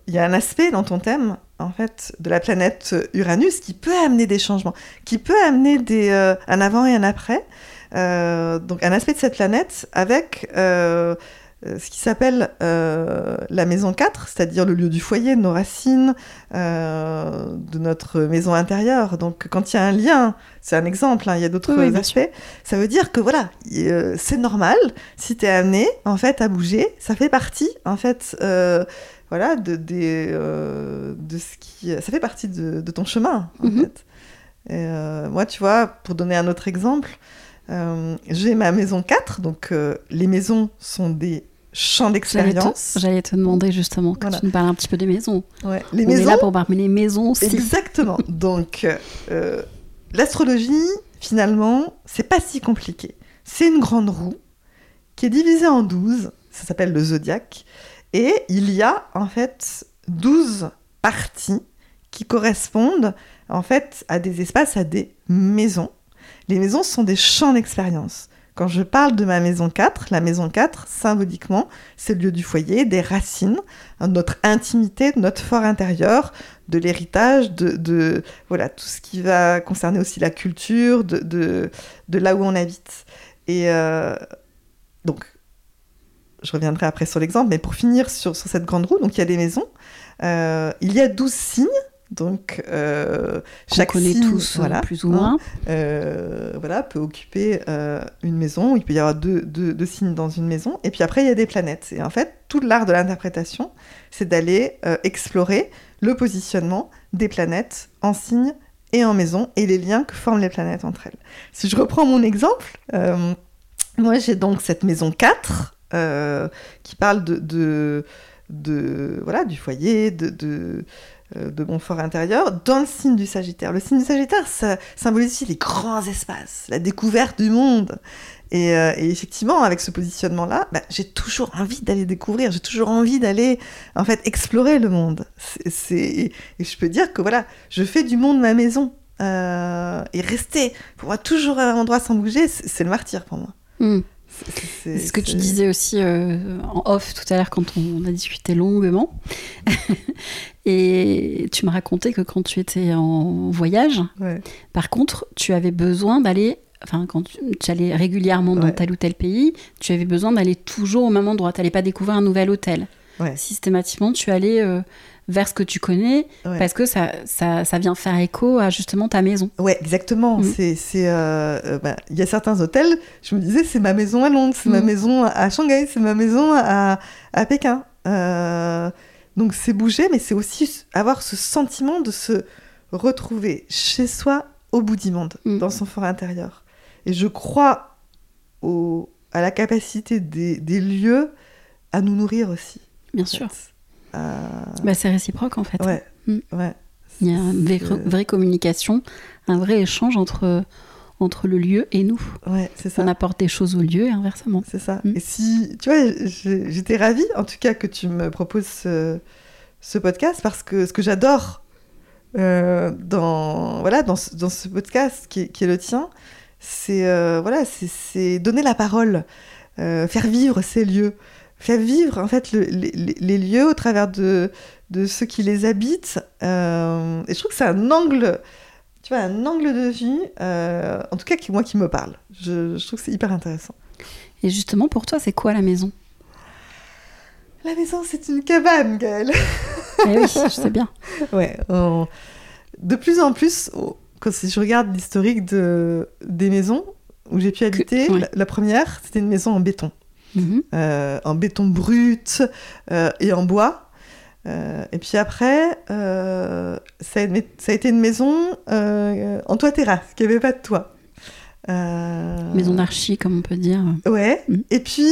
il y a un aspect dans ton thème, en fait, de la planète Uranus qui peut amener des changements, qui peut amener des, un avant et un après. donc un aspect de cette planète avec euh, ce qui s'appelle euh, la maison 4, c'est-à-dire le lieu du foyer, de nos racines, euh, de notre maison intérieure. Donc quand il y a un lien, c'est un exemple, hein, il y a d'autres aspects, ça veut dire que voilà, c'est normal, si tu es amené en fait à bouger, ça fait partie en fait voilà, de, de ce qui... Ça fait partie de, ton chemin en mhm. fait. Et, moi, tu vois, pour donner un autre exemple, euh, j'ai ma maison 4, donc euh, les maisons sont des champs d'expérience. J'allais te, demander justement que tu nous parles un petit peu des maisons. Ouais. Les On maisons, est là pour parler les maisons aussi. Exactement. donc euh, l'astrologie, finalement, c'est pas si compliqué. C'est une grande roue qui est divisée en 12, ça s'appelle le zodiaque, et il y a en fait 12 parties qui correspondent en fait à des espaces, à des maisons les maisons sont des champs d'expérience. Quand je parle de ma maison 4, la maison 4, symboliquement, c'est le lieu du foyer, des racines, hein, notre intimité, notre fort intérieur, de l'héritage, de, voilà tout ce qui va concerner aussi la culture, de, de, là où on habite. Et euh, donc, je reviendrai après sur l'exemple, mais pour finir sur, cette grande roue, donc il y a des maisons, euh, il y a 12 signes donc, euh, chaque connaît tous, euh, voilà, plus ou moins, hein, euh, voilà, peut occuper une maison. Il peut y avoir deux, deux, signes dans une maison. Et puis après, il y a des planètes. Et en fait, tout l'art de l'interprétation, c'est d'aller explorer le positionnement des planètes en signes et en maison et les liens que forment les planètes entre elles. Si je reprends mon exemple, moi j'ai donc cette maison 4 qui parle de, de, de, voilà, du foyer, de, de euh, de mon fort intérieur dans le signe du Sagittaire. Le signe du Sagittaire, ça symbolise aussi les grands espaces, la découverte du monde. Et, euh, effectivement, avec ce positionnement-là, bah, j'ai toujours envie d'aller découvrir, j'ai toujours envie d'aller en fait explorer le monde. et je peux dire que voilà, je fais du monde ma maison. Euh, et rester, pour moi, toujours à un endroit sans bouger, c'est le martyr pour moi. Hmm. C'est ce que tu disais aussi euh, en off tout à l'heure quand on, a discuté longuement. et tu me racontais que quand tu étais en voyage, par contre, tu avais besoin d'aller, enfin, quand tu, allais régulièrement dans tel ou tel pays, tu avais besoin d'aller toujours au même endroit. Tu n'allais pas découvrir un nouvel hôtel. Systématiquement, tu allais euh, vers ce que tu connais parce que ça, ça, ça, vient faire écho à justement ta maison. Ouais, exactement. Mm. C'est, c'est, euh, euh, bah, il y a certains hôtels, je me disais, c'est ma maison à Londres, c'est ma mm. maison à Shanghai, c'est ma maison à, à Pékin. Euh, donc c'est bouger, mais c'est aussi avoir ce sentiment de se retrouver chez soi au bout du monde, mm. dans son fort intérieur. Et je crois au, à la capacité des, des lieux à nous nourrir aussi. Bien sûr. Bah, c'est réciproque en fait. Ouais. Mm. ouais. Il y a une vraie, communication, un vrai échange entre, entre le lieu et nous. Ouais, c'est ça. On apporte des choses au lieu et inversement. C'est ça. Mm. Et si, tu vois, j'étais ravie en tout cas que tu me proposes ce, ce podcast parce que ce que j'adore euh, dans, voilà, dans, ce, dans ce podcast qui est, qui est le tien, c'est euh, voilà, c'est donner la parole, euh, faire vivre ces lieux faire vivre en fait les, lieux au travers de, de ceux qui les habitent. Euh, et je trouve que c'est un angle, tu vois, un angle de vie, euh, en tout cas qui moi qui me parle. Je, trouve que c'est hyper intéressant. Et justement, pour toi, c'est quoi la maison? La maison, c'est une cabane, Gaëlle. eh oui, je sais bien. Ouais. De plus en plus, quand si je regarde l'historique de... des maisons où j'ai pu habiter, la première, c'était une maison en béton. Mhm. Euh, en béton brut euh, et en bois. Euh, et puis après, ça a, été une maison en toit terrasse, qui n'avait pas de toit. Maison d'archi, comme on peut dire. Ouais. Mhm. Et puis,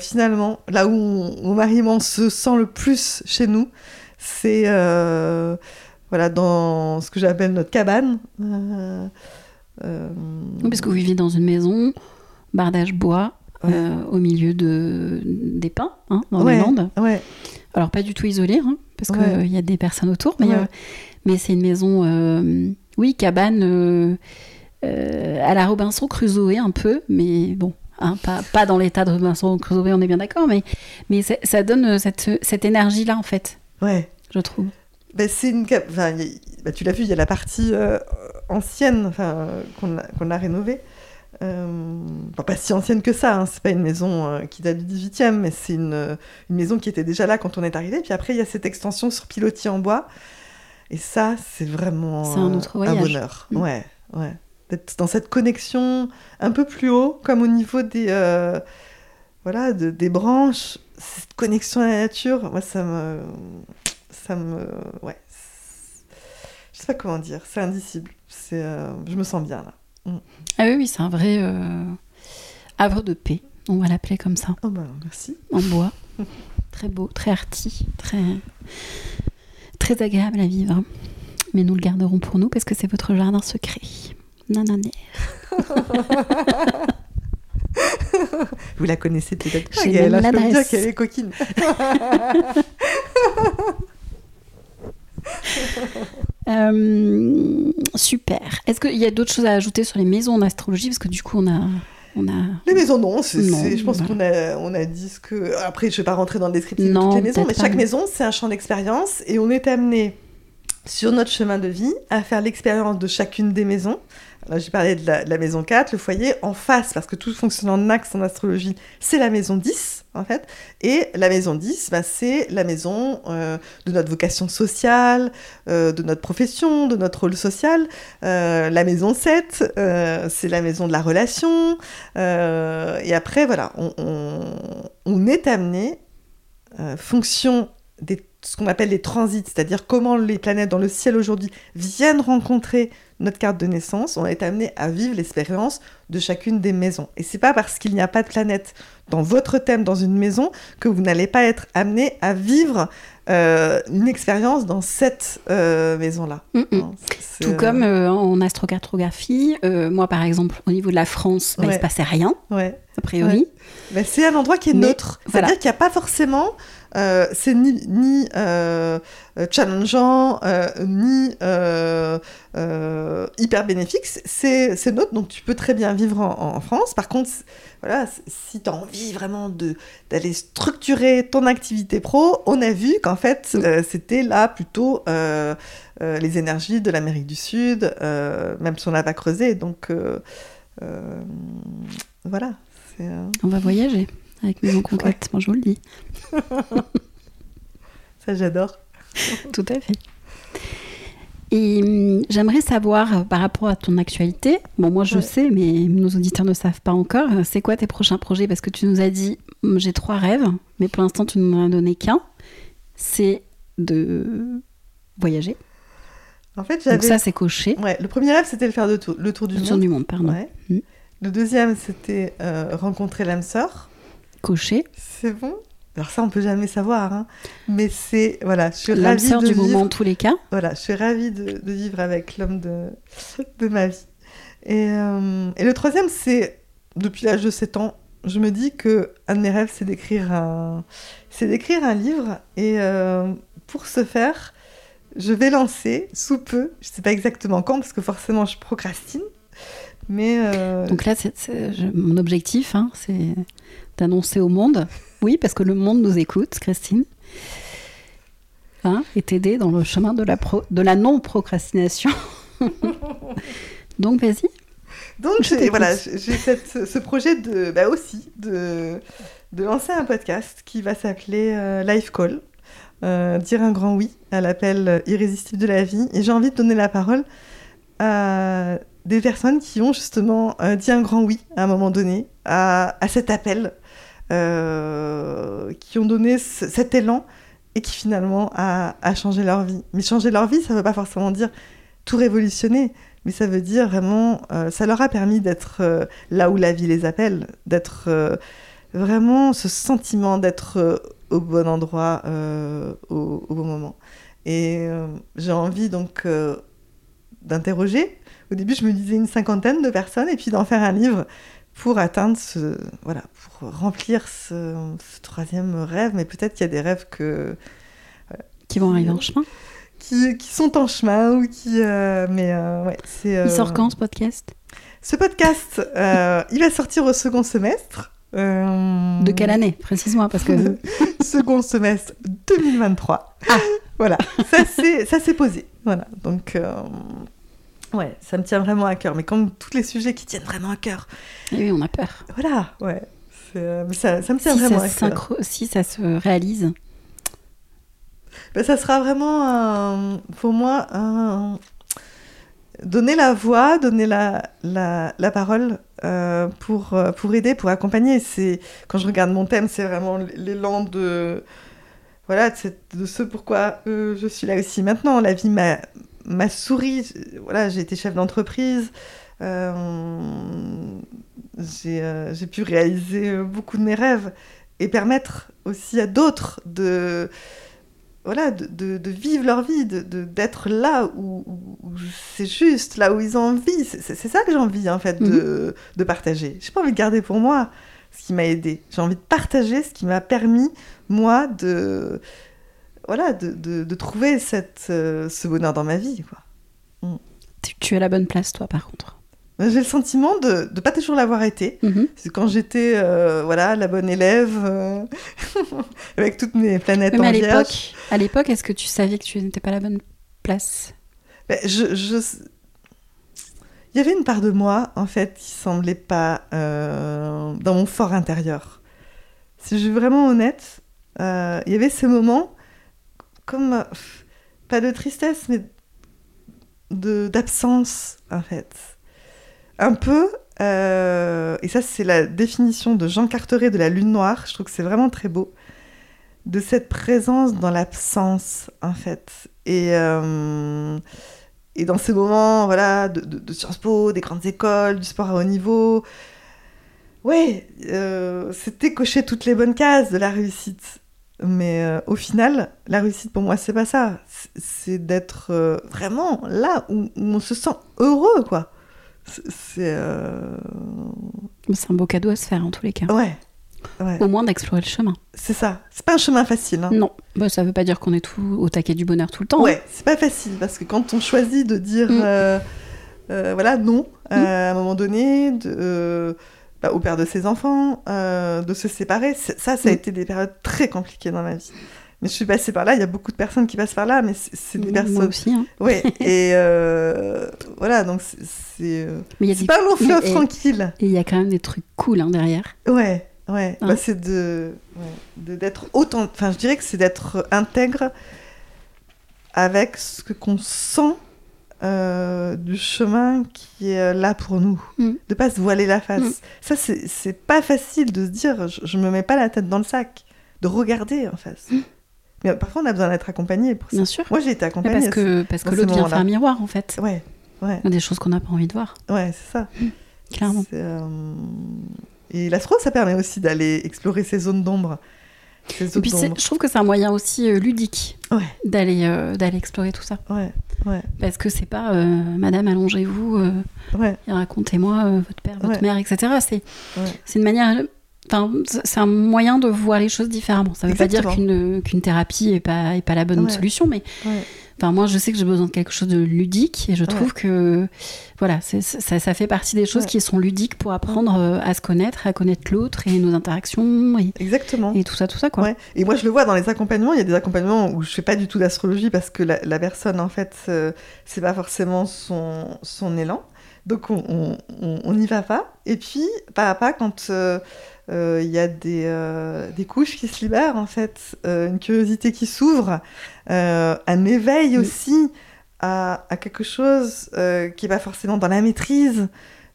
finalement, là où mon mari se sent le plus chez nous, c'est voilà, dans ce que j'appelle notre cabane. parce que vous vivez dans une maison, bardage bois, au milieu de, des pins, hein, dans les Landes. Ouais. Alors, pas du tout isolé, hein, parce qu'il y a des personnes autour, mais, mais c'est une maison, oui, cabane à la Robinson Crusoe un peu, mais bon, Hein, pas, pas, dans l'état de Robinson Crusoe, on est bien d'accord, mais, mais ça donne cette, cette énergie-là, en fait. Ouais. Je trouve. Ben, c'est une... Enfin, bah, tu l'as vu, il y a la partie euh, ancienne enfin, qu'on a, qu'on a rénovée. Euh, pas si ancienne que ça, hein. c'est pas une maison euh, qui date du 18e, mais c'est une, une, maison qui était déjà là quand on est arrivé. Puis après, il y a cette extension sur pilotis en bois. Et ça, c'est vraiment un, autre un bonheur. Mm. Ouais, ouais d'être dans cette connexion un peu plus haut, comme au niveau des, euh, voilà, des branches, cette connexion à la nature, moi ça me, ça me, ouais, je sais pas comment dire, c'est indicible, c'est, euh, je me sens bien là. Ah oui, oui, c'est un vrai euh, havre de paix, on va l'appeler comme ça. Oh bah merci. En bois, très beau, très arty, très, très agréable à vivre. Mais nous le garderons pour nous parce que c'est votre jardin secret. Nananaire. Vous la connaissez peut-être pas, Gaëlle. Je peux dire qu'elle est coquine. Euh, super. Est-ce qu'il y a d'autres choses à ajouter sur les maisons en astrologie? Parce que du coup, on a. On a... Les maisons, non. je pense qu'on a, on a dit ce que. Après, je ne vais pas rentrer dans le descriptif de toutes les maisons, mais chaque maison, c'est un champ d'expérience et on est amené sur notre chemin de vie à faire l'expérience de chacune des maisons j'ai parlé de la, maison 4, le foyer, en face, parce que tout fonctionne en axe en astrologie, c'est la maison 10, en fait. Et la maison 10, bah, c'est la maison euh, de notre vocation sociale, euh, de notre profession, de notre rôle social. Euh, la maison 7, c'est la maison de la relation. et après, voilà, on, on est amené, fonction des ce qu'on appelle les transits, c'est-à-dire comment les planètes dans le ciel aujourd'hui viennent rencontrer notre carte de naissance, on été amené à vivre l'expérience de chacune des maisons. Et c'est pas parce qu'il n'y a pas de planète dans votre thème dans une maison que vous n'allez pas être amené à vivre euh, une expérience dans cette euh, maison-là. Mm, mm. Tout euh, comme en astrocartographie, moi par exemple, au niveau de la France, bah, il ne se passait rien, ouais. a priori. Bah, c'est un endroit qui est neutre. C'est-à-dire qu'il n'y a pas forcément euh, c'est ni, ni euh, challengeant, euh, ni hyper bénéfique. C'est neutre, donc tu peux très bien vivre en, France. Par contre, voilà, si tu as envie vraiment d'aller structurer ton activité pro, on a vu qu'en fait, c'était là plutôt les énergies de l'Amérique du Sud, même si on n'a pas creusé. Donc, voilà. On va voyager avec Maison Conquête, moi je vous le dis. Ça, j'adore. Tout à fait. Et hum, j'aimerais savoir, euh, par rapport à ton actualité, bon, moi je sais, mais nos auditeurs ne savent pas encore, euh, c'est quoi tes prochains projets? Parce que tu nous as dit, hum, j'ai trois rêves, mais pour l'instant, tu ne nous en as donné qu'un. C'est de voyager. En fait, Donc ça, c'est coché. Ouais, le premier rêve, c'était le faire le tour, le tour du le monde. Tour du monde, pardon. Hum. Le deuxième, c'était euh, rencontrer l'âme sœur. C'est bon? Alors ça, on peut jamais savoir, hein. mais c'est voilà, je suis ravie de du vivre... moment en tous les cas. Voilà, je suis ravie de, vivre avec l'homme de, de ma vie. Et, euh, et le troisième, c'est depuis l'âge de 7 ans, je me dis que un de mes rêves, c'est d'écrire un, c'est d'écrire un livre. Et euh, pour ce faire, je vais lancer sous peu, je sais pas exactement quand, parce que forcément, je procrastine. Mais euh, donc là, c'est, mon objectif, hein, c'est d'annoncer au monde oui, parce que le monde nous écoute, Christine. Hein, et t'aider dans le chemin de la, de la non-procrastination. Donc, vas-y. Donc, j'ai, voilà, j'ai ce projet de, bah aussi de, de lancer un podcast qui va s'appeler euh, Life Call. Euh, dire un grand oui à l'appel irrésistible de la vie. Et j'ai envie de donner la parole à des personnes qui ont justement euh, dit un grand oui à un moment donné à, à cet appel euh, qui ont donné cet élan et qui finalement a, changé leur vie. Mais changer leur vie, ça ne veut pas forcément dire tout révolutionner, mais ça veut dire vraiment, euh, ça leur a permis d'être euh, là où la vie les appelle, d'être vraiment ce sentiment d'être au bon endroit, au, au, bon moment. Et j'ai envie donc d'interroger. Au début, je me disais une cinquantaine de personnes et puis d'en faire un livre pour atteindre ce. Voilà, pour remplir ce, ce troisième rêve. Mais peut-être qu'il y a des rêves que. Qui vont arriver en chemin qui, qui, sont en chemin ou qui. euh, mais euh, ouais, c'est. Il sort quand ce podcast? Ce podcast, euh, il va sortir au second semestre. Euh, De quelle année, précise-moi, parce que. second semestre 2023. Ah. Voilà, ça c'est posé. Voilà, donc euh, ouais, ça me tient vraiment à cœur. Mais comme tous les sujets qui tiennent vraiment à cœur, oui, on a peur. voilà, ouais, euh, mais ça, ça me tient Si vraiment ça, à cœur. synchro- si ça se réalise. Ben, ça sera vraiment un- pour moi un- donner la voix, donner la, la, la parole euh, pour, euh, pour aider, pour accompagner. Quand je regarde mon thème, c'est vraiment l'élan de voilà de, ce pourquoi euh, je suis là aussi maintenant. La vie m'a m'a souri. Voilà, j'ai été chef d'entreprise. Euh, j'ai euh, j'ai pu réaliser euh, beaucoup de mes rêves et permettre aussi à d'autres de voilà, de, de, de vivre leur vie, de- d'être là où, c'est juste, là où ils ont envie. C'est ça que j'ai envie, en fait, de, de partager. J'ai pas envie de garder pour moi ce qui m'a aidé. J'ai envie de partager ce qui m'a permis, moi, de, voilà, de, de, de trouver cette, euh, ce bonheur dans ma vie, quoi. Tu, tu es à la bonne place, toi, par contre. J'ai le sentiment de ne pas toujours l'avoir été. Mhm. C'est quand j'étais, euh, voilà, la bonne élève, euh, avec toutes mes planètes Mais en vierge. l'époque, à l'époque, est-ce que tu savais que tu n'étais pas à la bonne place? Ben, je, je- Il y avait une part de moi, en fait, qui semblait pas dans mon fort intérieur. Si je suis vraiment honnête, il y avait ces moments, comme, pas de tristesse, mais d'absence, en fait. Un peu, euh, et ça c'est la définition de Jean Carteret de la lune noire, je trouve que c'est vraiment très beau, de cette présence dans l'absence, en fait. Et, euh, et dans ces moments, voilà, de, de, de Sciences Po, des grandes écoles, du sport à haut niveau, ouais, euh, c'était cocher toutes les bonnes cases de la réussite. Mais euh, au final, la réussite pour moi, c'est pas ça. C'est- d'être euh, vraiment là où, où on se sent heureux, quoi. C'est. euh, C'est un beau cadeau à se faire, en tous les cas. Ouais. Ouais, Au moins d'explorer le chemin. c'est ça. C'est pas un chemin facile. Hein. Non, bah, ça veut pas dire qu'on est tout au taquet du bonheur tout le temps. hein. Ouais, c'est pas facile parce que quand on choisit de dire Mm. voilà non euh, à un moment donné de, au père de ses enfants euh, de se séparer, ça ça a Mm. été des périodes très compliquées dans ma vie. Mais je suis passée par là, il y a beaucoup de personnes qui passent par là, mais c'est des Moi personnes. aussi. hein. Ouais, et euh, voilà, donc c'est- euh, Mais il y a c'est pas un long fleuve tranquille. Et il y a quand même des trucs cool hein, derrière. Ouais, ouais. Hein Bah, c'est de, ouais, d'être autant. Enfin, je dirais que c'est d'être intègre avec ce qu'on sent euh, du chemin qui est là pour nous. Mm. De pas se voiler la face. Mm. Ça, c'est, pas facile de se dire, je, je me mets pas la tête dans le sac, de regarder en face. Mm. Mais parfois, on a besoin d'être accompagné pour ça. Bien sûr. Moi, j'ai été Mais accompagnée. parce que, parce que l'autre vient faire un miroir, en fait. Ouais, ouais, des choses qu'on n'a pas envie de voir, ouais, c'est ça. clairement. C'est, euh, Et l'astro, ça permet aussi d'aller explorer ces zones d'ombre. Et puis je trouve que c'est un moyen aussi euh, ludique Ouais, d'aller euh, d'aller explorer tout ça. ouais, ouais, Parce que c'est pas euh, Madame, allongez-vous, euh, racontez-moi votre père, votre mère, etc. C'est c'est une manière. Enfin, c'est- un moyen de voir les choses différemment. Ça veut pas dire qu'une qu'une thérapie est pas, est pas la bonne solution, mais. Enfin, moi, je sais que j'ai besoin de quelque chose de ludique et je Ouais. trouve que voilà, c'est- ça, ça fait partie des choses Ouais. qui sont ludiques pour apprendre euh, à se connaître, à connaître l'autre et nos interactions et, Exactement. et tout ça, tout ça, quoi. Ouais. Et moi, je le vois dans les accompagnements. Il y a des accompagnements où je fais pas du tout d'astrologie parce que la, la personne, en fait, euh, c'est pas forcément son, son élan. Donc, on n'y va pas. Et puis, pas à pas, quand euh, euh, il y a des, euh, des couches qui se libèrent, en fait, euh, une curiosité qui s'ouvre, euh, un éveil aussi à, à quelque chose euh, qui pas forcément dans la maîtrise.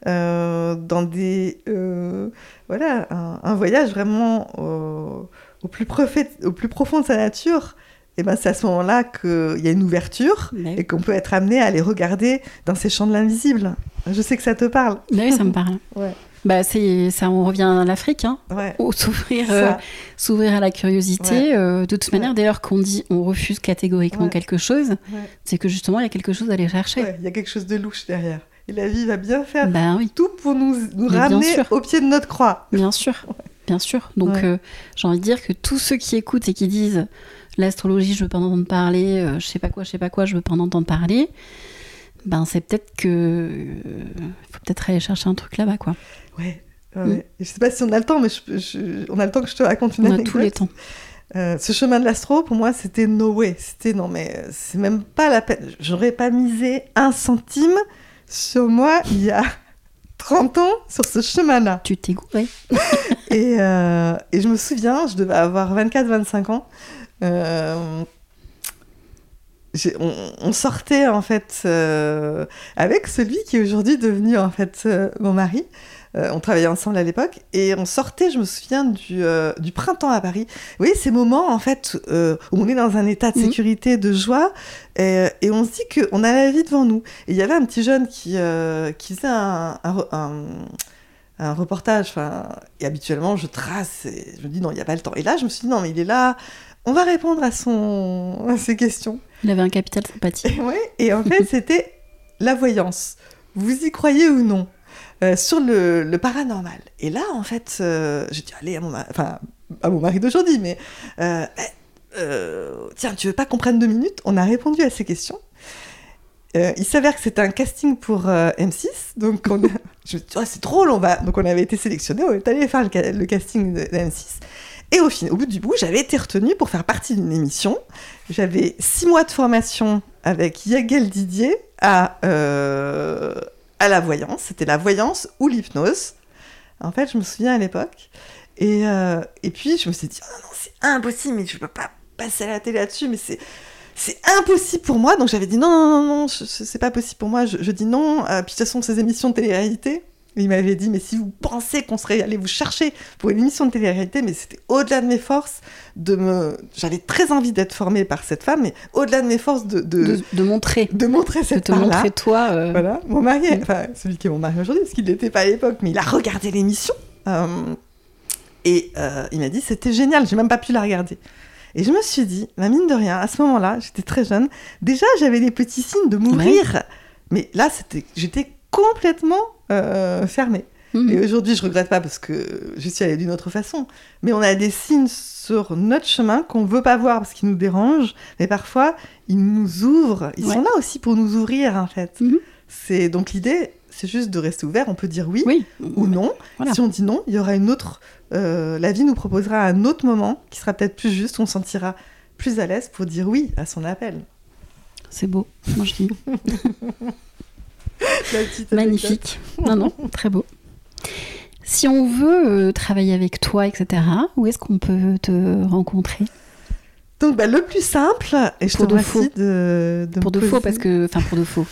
euh, dans des euh, voilà un, un voyage vraiment au, au plus profond, au plus profond de sa nature et ben c'est à ce moment-là qu'il y a une ouverture et qu'on peut être amené à les regarder dans ces champs de l'invisible. Je sais que ça te parle. oui, ça me parle. Ouais. Bah, c'est ça, on revient à l'Afrique, hein. Ouais. Ou s'ouvrir, euh, s'ouvrir à la curiosité. Ouais. euh, de toute Ouais. manière, dès lors qu'on dit on refuse catégoriquement Ouais. quelque chose, Ouais. c'est que justement il y a quelque chose à aller chercher. Ouais, il y a quelque chose de louche derrière. Et la vie va bien faire bah, oui. tout pour nous, nous ramener au pied de notre croix. Bien sûr, bien sûr. Donc euh, j'ai envie de dire que tous ceux qui écoutent et qui disent l'astrologie, je veux pas en entendre parler, euh, je sais pas quoi, je sais pas quoi, je veux pas en entendre parler, ben c'est peut-être que euh, faut peut-être aller chercher un truc là-bas, quoi. Ouais. Mm. Je sais pas si on a le temps, mais on a le temps que je te raconte une on anecdote. On a tous les temps. Euh, ce chemin de l'astro, pour moi, c'était no way. C'était non, mais c'est même pas la peine. J'aurais pas misé un centime sur moi il y a 30 ans sur ce chemin-là. Tu t'es gouré. et, euh, et, je me souviens, je devais avoir 24-25 ans. Euh, on, sortait en fait avec celui qui est aujourd'hui devenu en fait mon mari. Euh, on travaillait ensemble à l'époque et on sortait, je me souviens, du, euh, du printemps à Paris. Vous voyez, ces moments, en fait, euh, où on est dans un état de mhm. sécurité, de joie, et, on se dit qu'on a la vie devant nous. Et il y avait un petit jeune qui, qui faisait un, un, reportage, et habituellement, je trace, et je me dis non, il n'y a pas le temps. Et là, je me suis dit non, mais il est là, on va répondre à, son, à ses questions. Il avait un capital sympathie. Oui, et en fait, c'était la voyance. Vous y croyez ou non euh, sur le, paranormal. Et là, en fait, euh, j'ai dit, allez, à mon, enfin, à mon mari d'aujourd'hui, mais euh, tiens, tu veux pas qu'on prenne deux minutes? On a répondu à ces questions. il s'avère que c'était un casting pour M6, donc on je me suis dit, oh, c'est drôle, on va. Donc on avait été sélectionné, on est allé faire le, casting de, M6. Et au, bout du bout, j'avais été retenue pour faire partie d'une émission. J'avais six mois de formation avec Yagel Didier à, à la voyance. C'était la voyance ou l'hypnose. En fait, je me souviens à l'époque. Et, euh, et puis, je me suis dit, oh non, c'est impossible, mais je peux pas passer à la télé là-dessus, mais c'est. C'est impossible pour moi, donc j'avais dit non, non, non, non, c'est pas possible pour moi, je, dis non. Euh, puis de toute façon, ces émissions de télé-réalité, il m'avait dit, mais si vous pensez qu'on serait allé vous chercher pour une émission de télé-réalité, mais c'était au-delà de mes forces de me. J'avais très envie d'être formée par cette femme, mais au-delà de mes forces de. De, de, montrer. De montrer cette De te montrer toi. Euh, voilà. Mon mari, enfin, celui qui est mon mari aujourd'hui, parce qu'il n'était pas à l'époque, mais il a regardé l'émission. Euh, et euh, il m'a dit, c'était génial, j'ai même pas pu la regarder. Et je me suis dit, ma mine de rien, à ce moment-là, j'étais très jeune, déjà j'avais des petits signes de mourir. Mais là, c'était, j'étais complètement euh, fermé. Mhm. Et aujourd'hui, je regrette pas parce que je suis allée d'une autre façon. Mais on a des signes sur notre chemin qu'on veut pas voir parce qu'ils nous dérangent. Mais parfois, ils nous ouvrent. Ils sont là aussi pour nous ouvrir, en fait. Mhm. C'est donc l'idée, c'est juste de rester ouvert. On peut dire oui, ou non. Si on dit non, il y aura une autre. Euh, la vie nous proposera un autre moment qui sera peut-être plus juste. On se sentira plus à l'aise pour dire oui à son appel. C'est beau. Moi, je dis. Magnifique. Non, non, très beau. Si on veut euh, travailler avec toi, etc., où est-ce qu'on peut te rencontrer? Donc bah, le plus simple, et je pour te remercie de, de, Pour de faux, parce que... Enfin, pour de faux.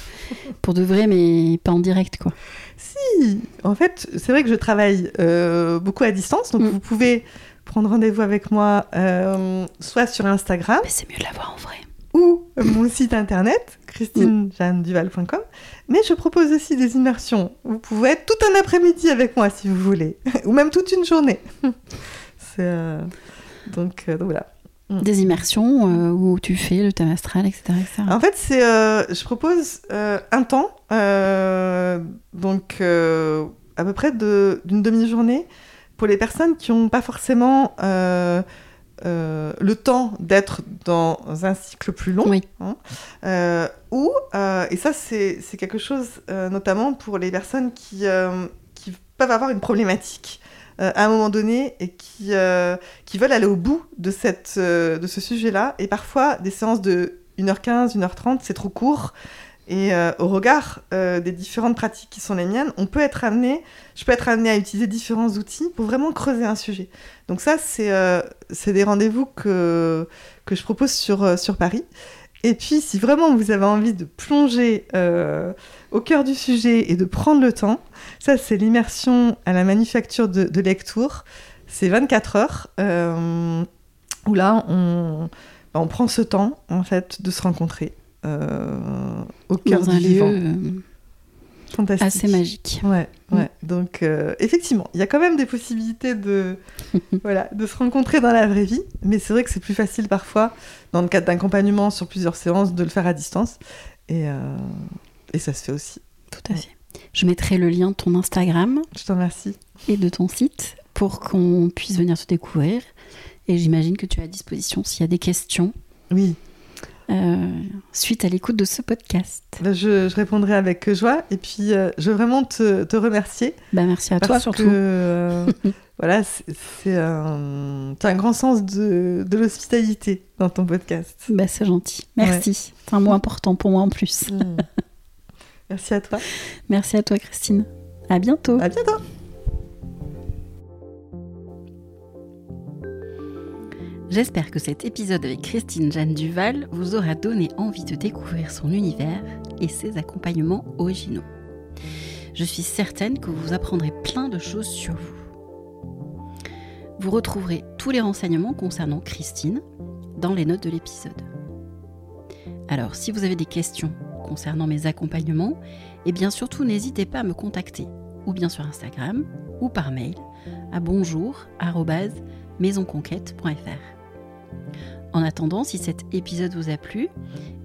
pour de vrai, mais pas en direct, quoi. Si En fait, c'est vrai que je travaille euh, beaucoup à distance, donc mm. vous pouvez prendre rendez-vous avec moi, euh, soit sur Instagram... Mais c'est mieux de l'avoir en vrai ou mon site internet, christinejeanneduval.com. Mais je propose aussi des immersions. Vous pouvez être tout un après-midi avec moi si vous voulez, ou même toute une journée. Euh, donc, euh, donc, voilà. Mm. Des immersions euh, où tu fais le thème astral, etc. En fait, c'est, je propose un temps, donc à peu près d'une demi-journée, pour les personnes qui n'ont pas forcément euh, le temps d'être dans un cycle plus long. Hein, euh, ou, euh, et ça c'est quelque chose notamment pour les personnes qui, qui peuvent avoir une problématique à un moment donné et qui, qui veulent aller au bout de, cette, de ce sujet-là. Et parfois, des séances de 1h15, 1h30, c'est trop court. Et au regard des différentes pratiques qui sont les miennes, on peut être amené, je peux être amené à utiliser différents outils pour vraiment creuser un sujet. Donc ça, c'est euh, des rendez-vous que, que je propose sur, euh, sur Paris. Et puis, si vraiment vous avez envie de plonger euh, au cœur du sujet et de prendre le temps, ça, c'est l'immersion à la manufacture de, de lecture. C'est 24 heures où là, on, bah, on prend ce temps, en fait, de se rencontrer au cœur du vivant. Fantastique. Assez magique. Ouais, mm. ouais. Donc, euh, effectivement, il y a quand même des possibilités de, voilà, de se rencontrer dans la vraie vie, mais c'est vrai que c'est plus facile parfois, dans le cadre d'accompagnement sur plusieurs séances, de le faire à distance. Et, euh, et ça se fait aussi. Tout à fait. Je mettrai le lien de ton Instagram. Je t'en remercie. Et de ton site pour qu'on puisse venir te découvrir. Et j'imagine que tu as à disposition s'il y a des questions. Oui. Euh, suite à l'écoute de ce podcast. Bah, je, répondrai avec joie. Et puis, euh, je veux vraiment te, remercier. Bah, merci à toi surtout. Que, euh, voilà, c'est un, un, grand sens de, de l'hospitalité dans ton podcast. Bah, c'est gentil. Merci. C'est un mot important pour moi en plus. Mm. Merci à toi. Merci à toi, Christine. À bientôt. À bientôt. J'espère que cet épisode avec Christine Jeanne Duval vous aura donné envie de découvrir son univers et ses accompagnements originaux. Je suis certaine que vous apprendrez plein de choses sur vous. Vous retrouverez tous les renseignements concernant Christine dans les notes de l'épisode. Alors, si vous avez des questions concernant mes accompagnements, et eh bien surtout n'hésitez pas à me contacter, ou bien sur Instagram, ou par mail, à bonjour@maisonconquête.fr. En attendant, si cet épisode vous a plu,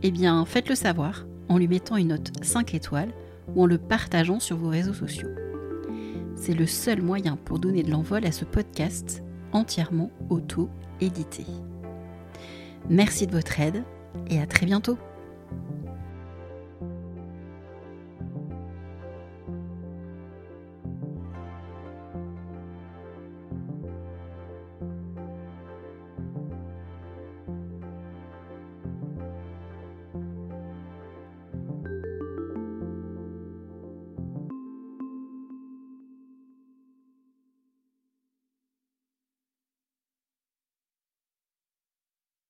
eh bien faites-le savoir en lui mettant une note 5 étoiles ou en le partageant sur vos réseaux sociaux. C'est le seul moyen pour donner de l'envol à ce podcast entièrement auto-édité. Merci de votre aide et à très bientôt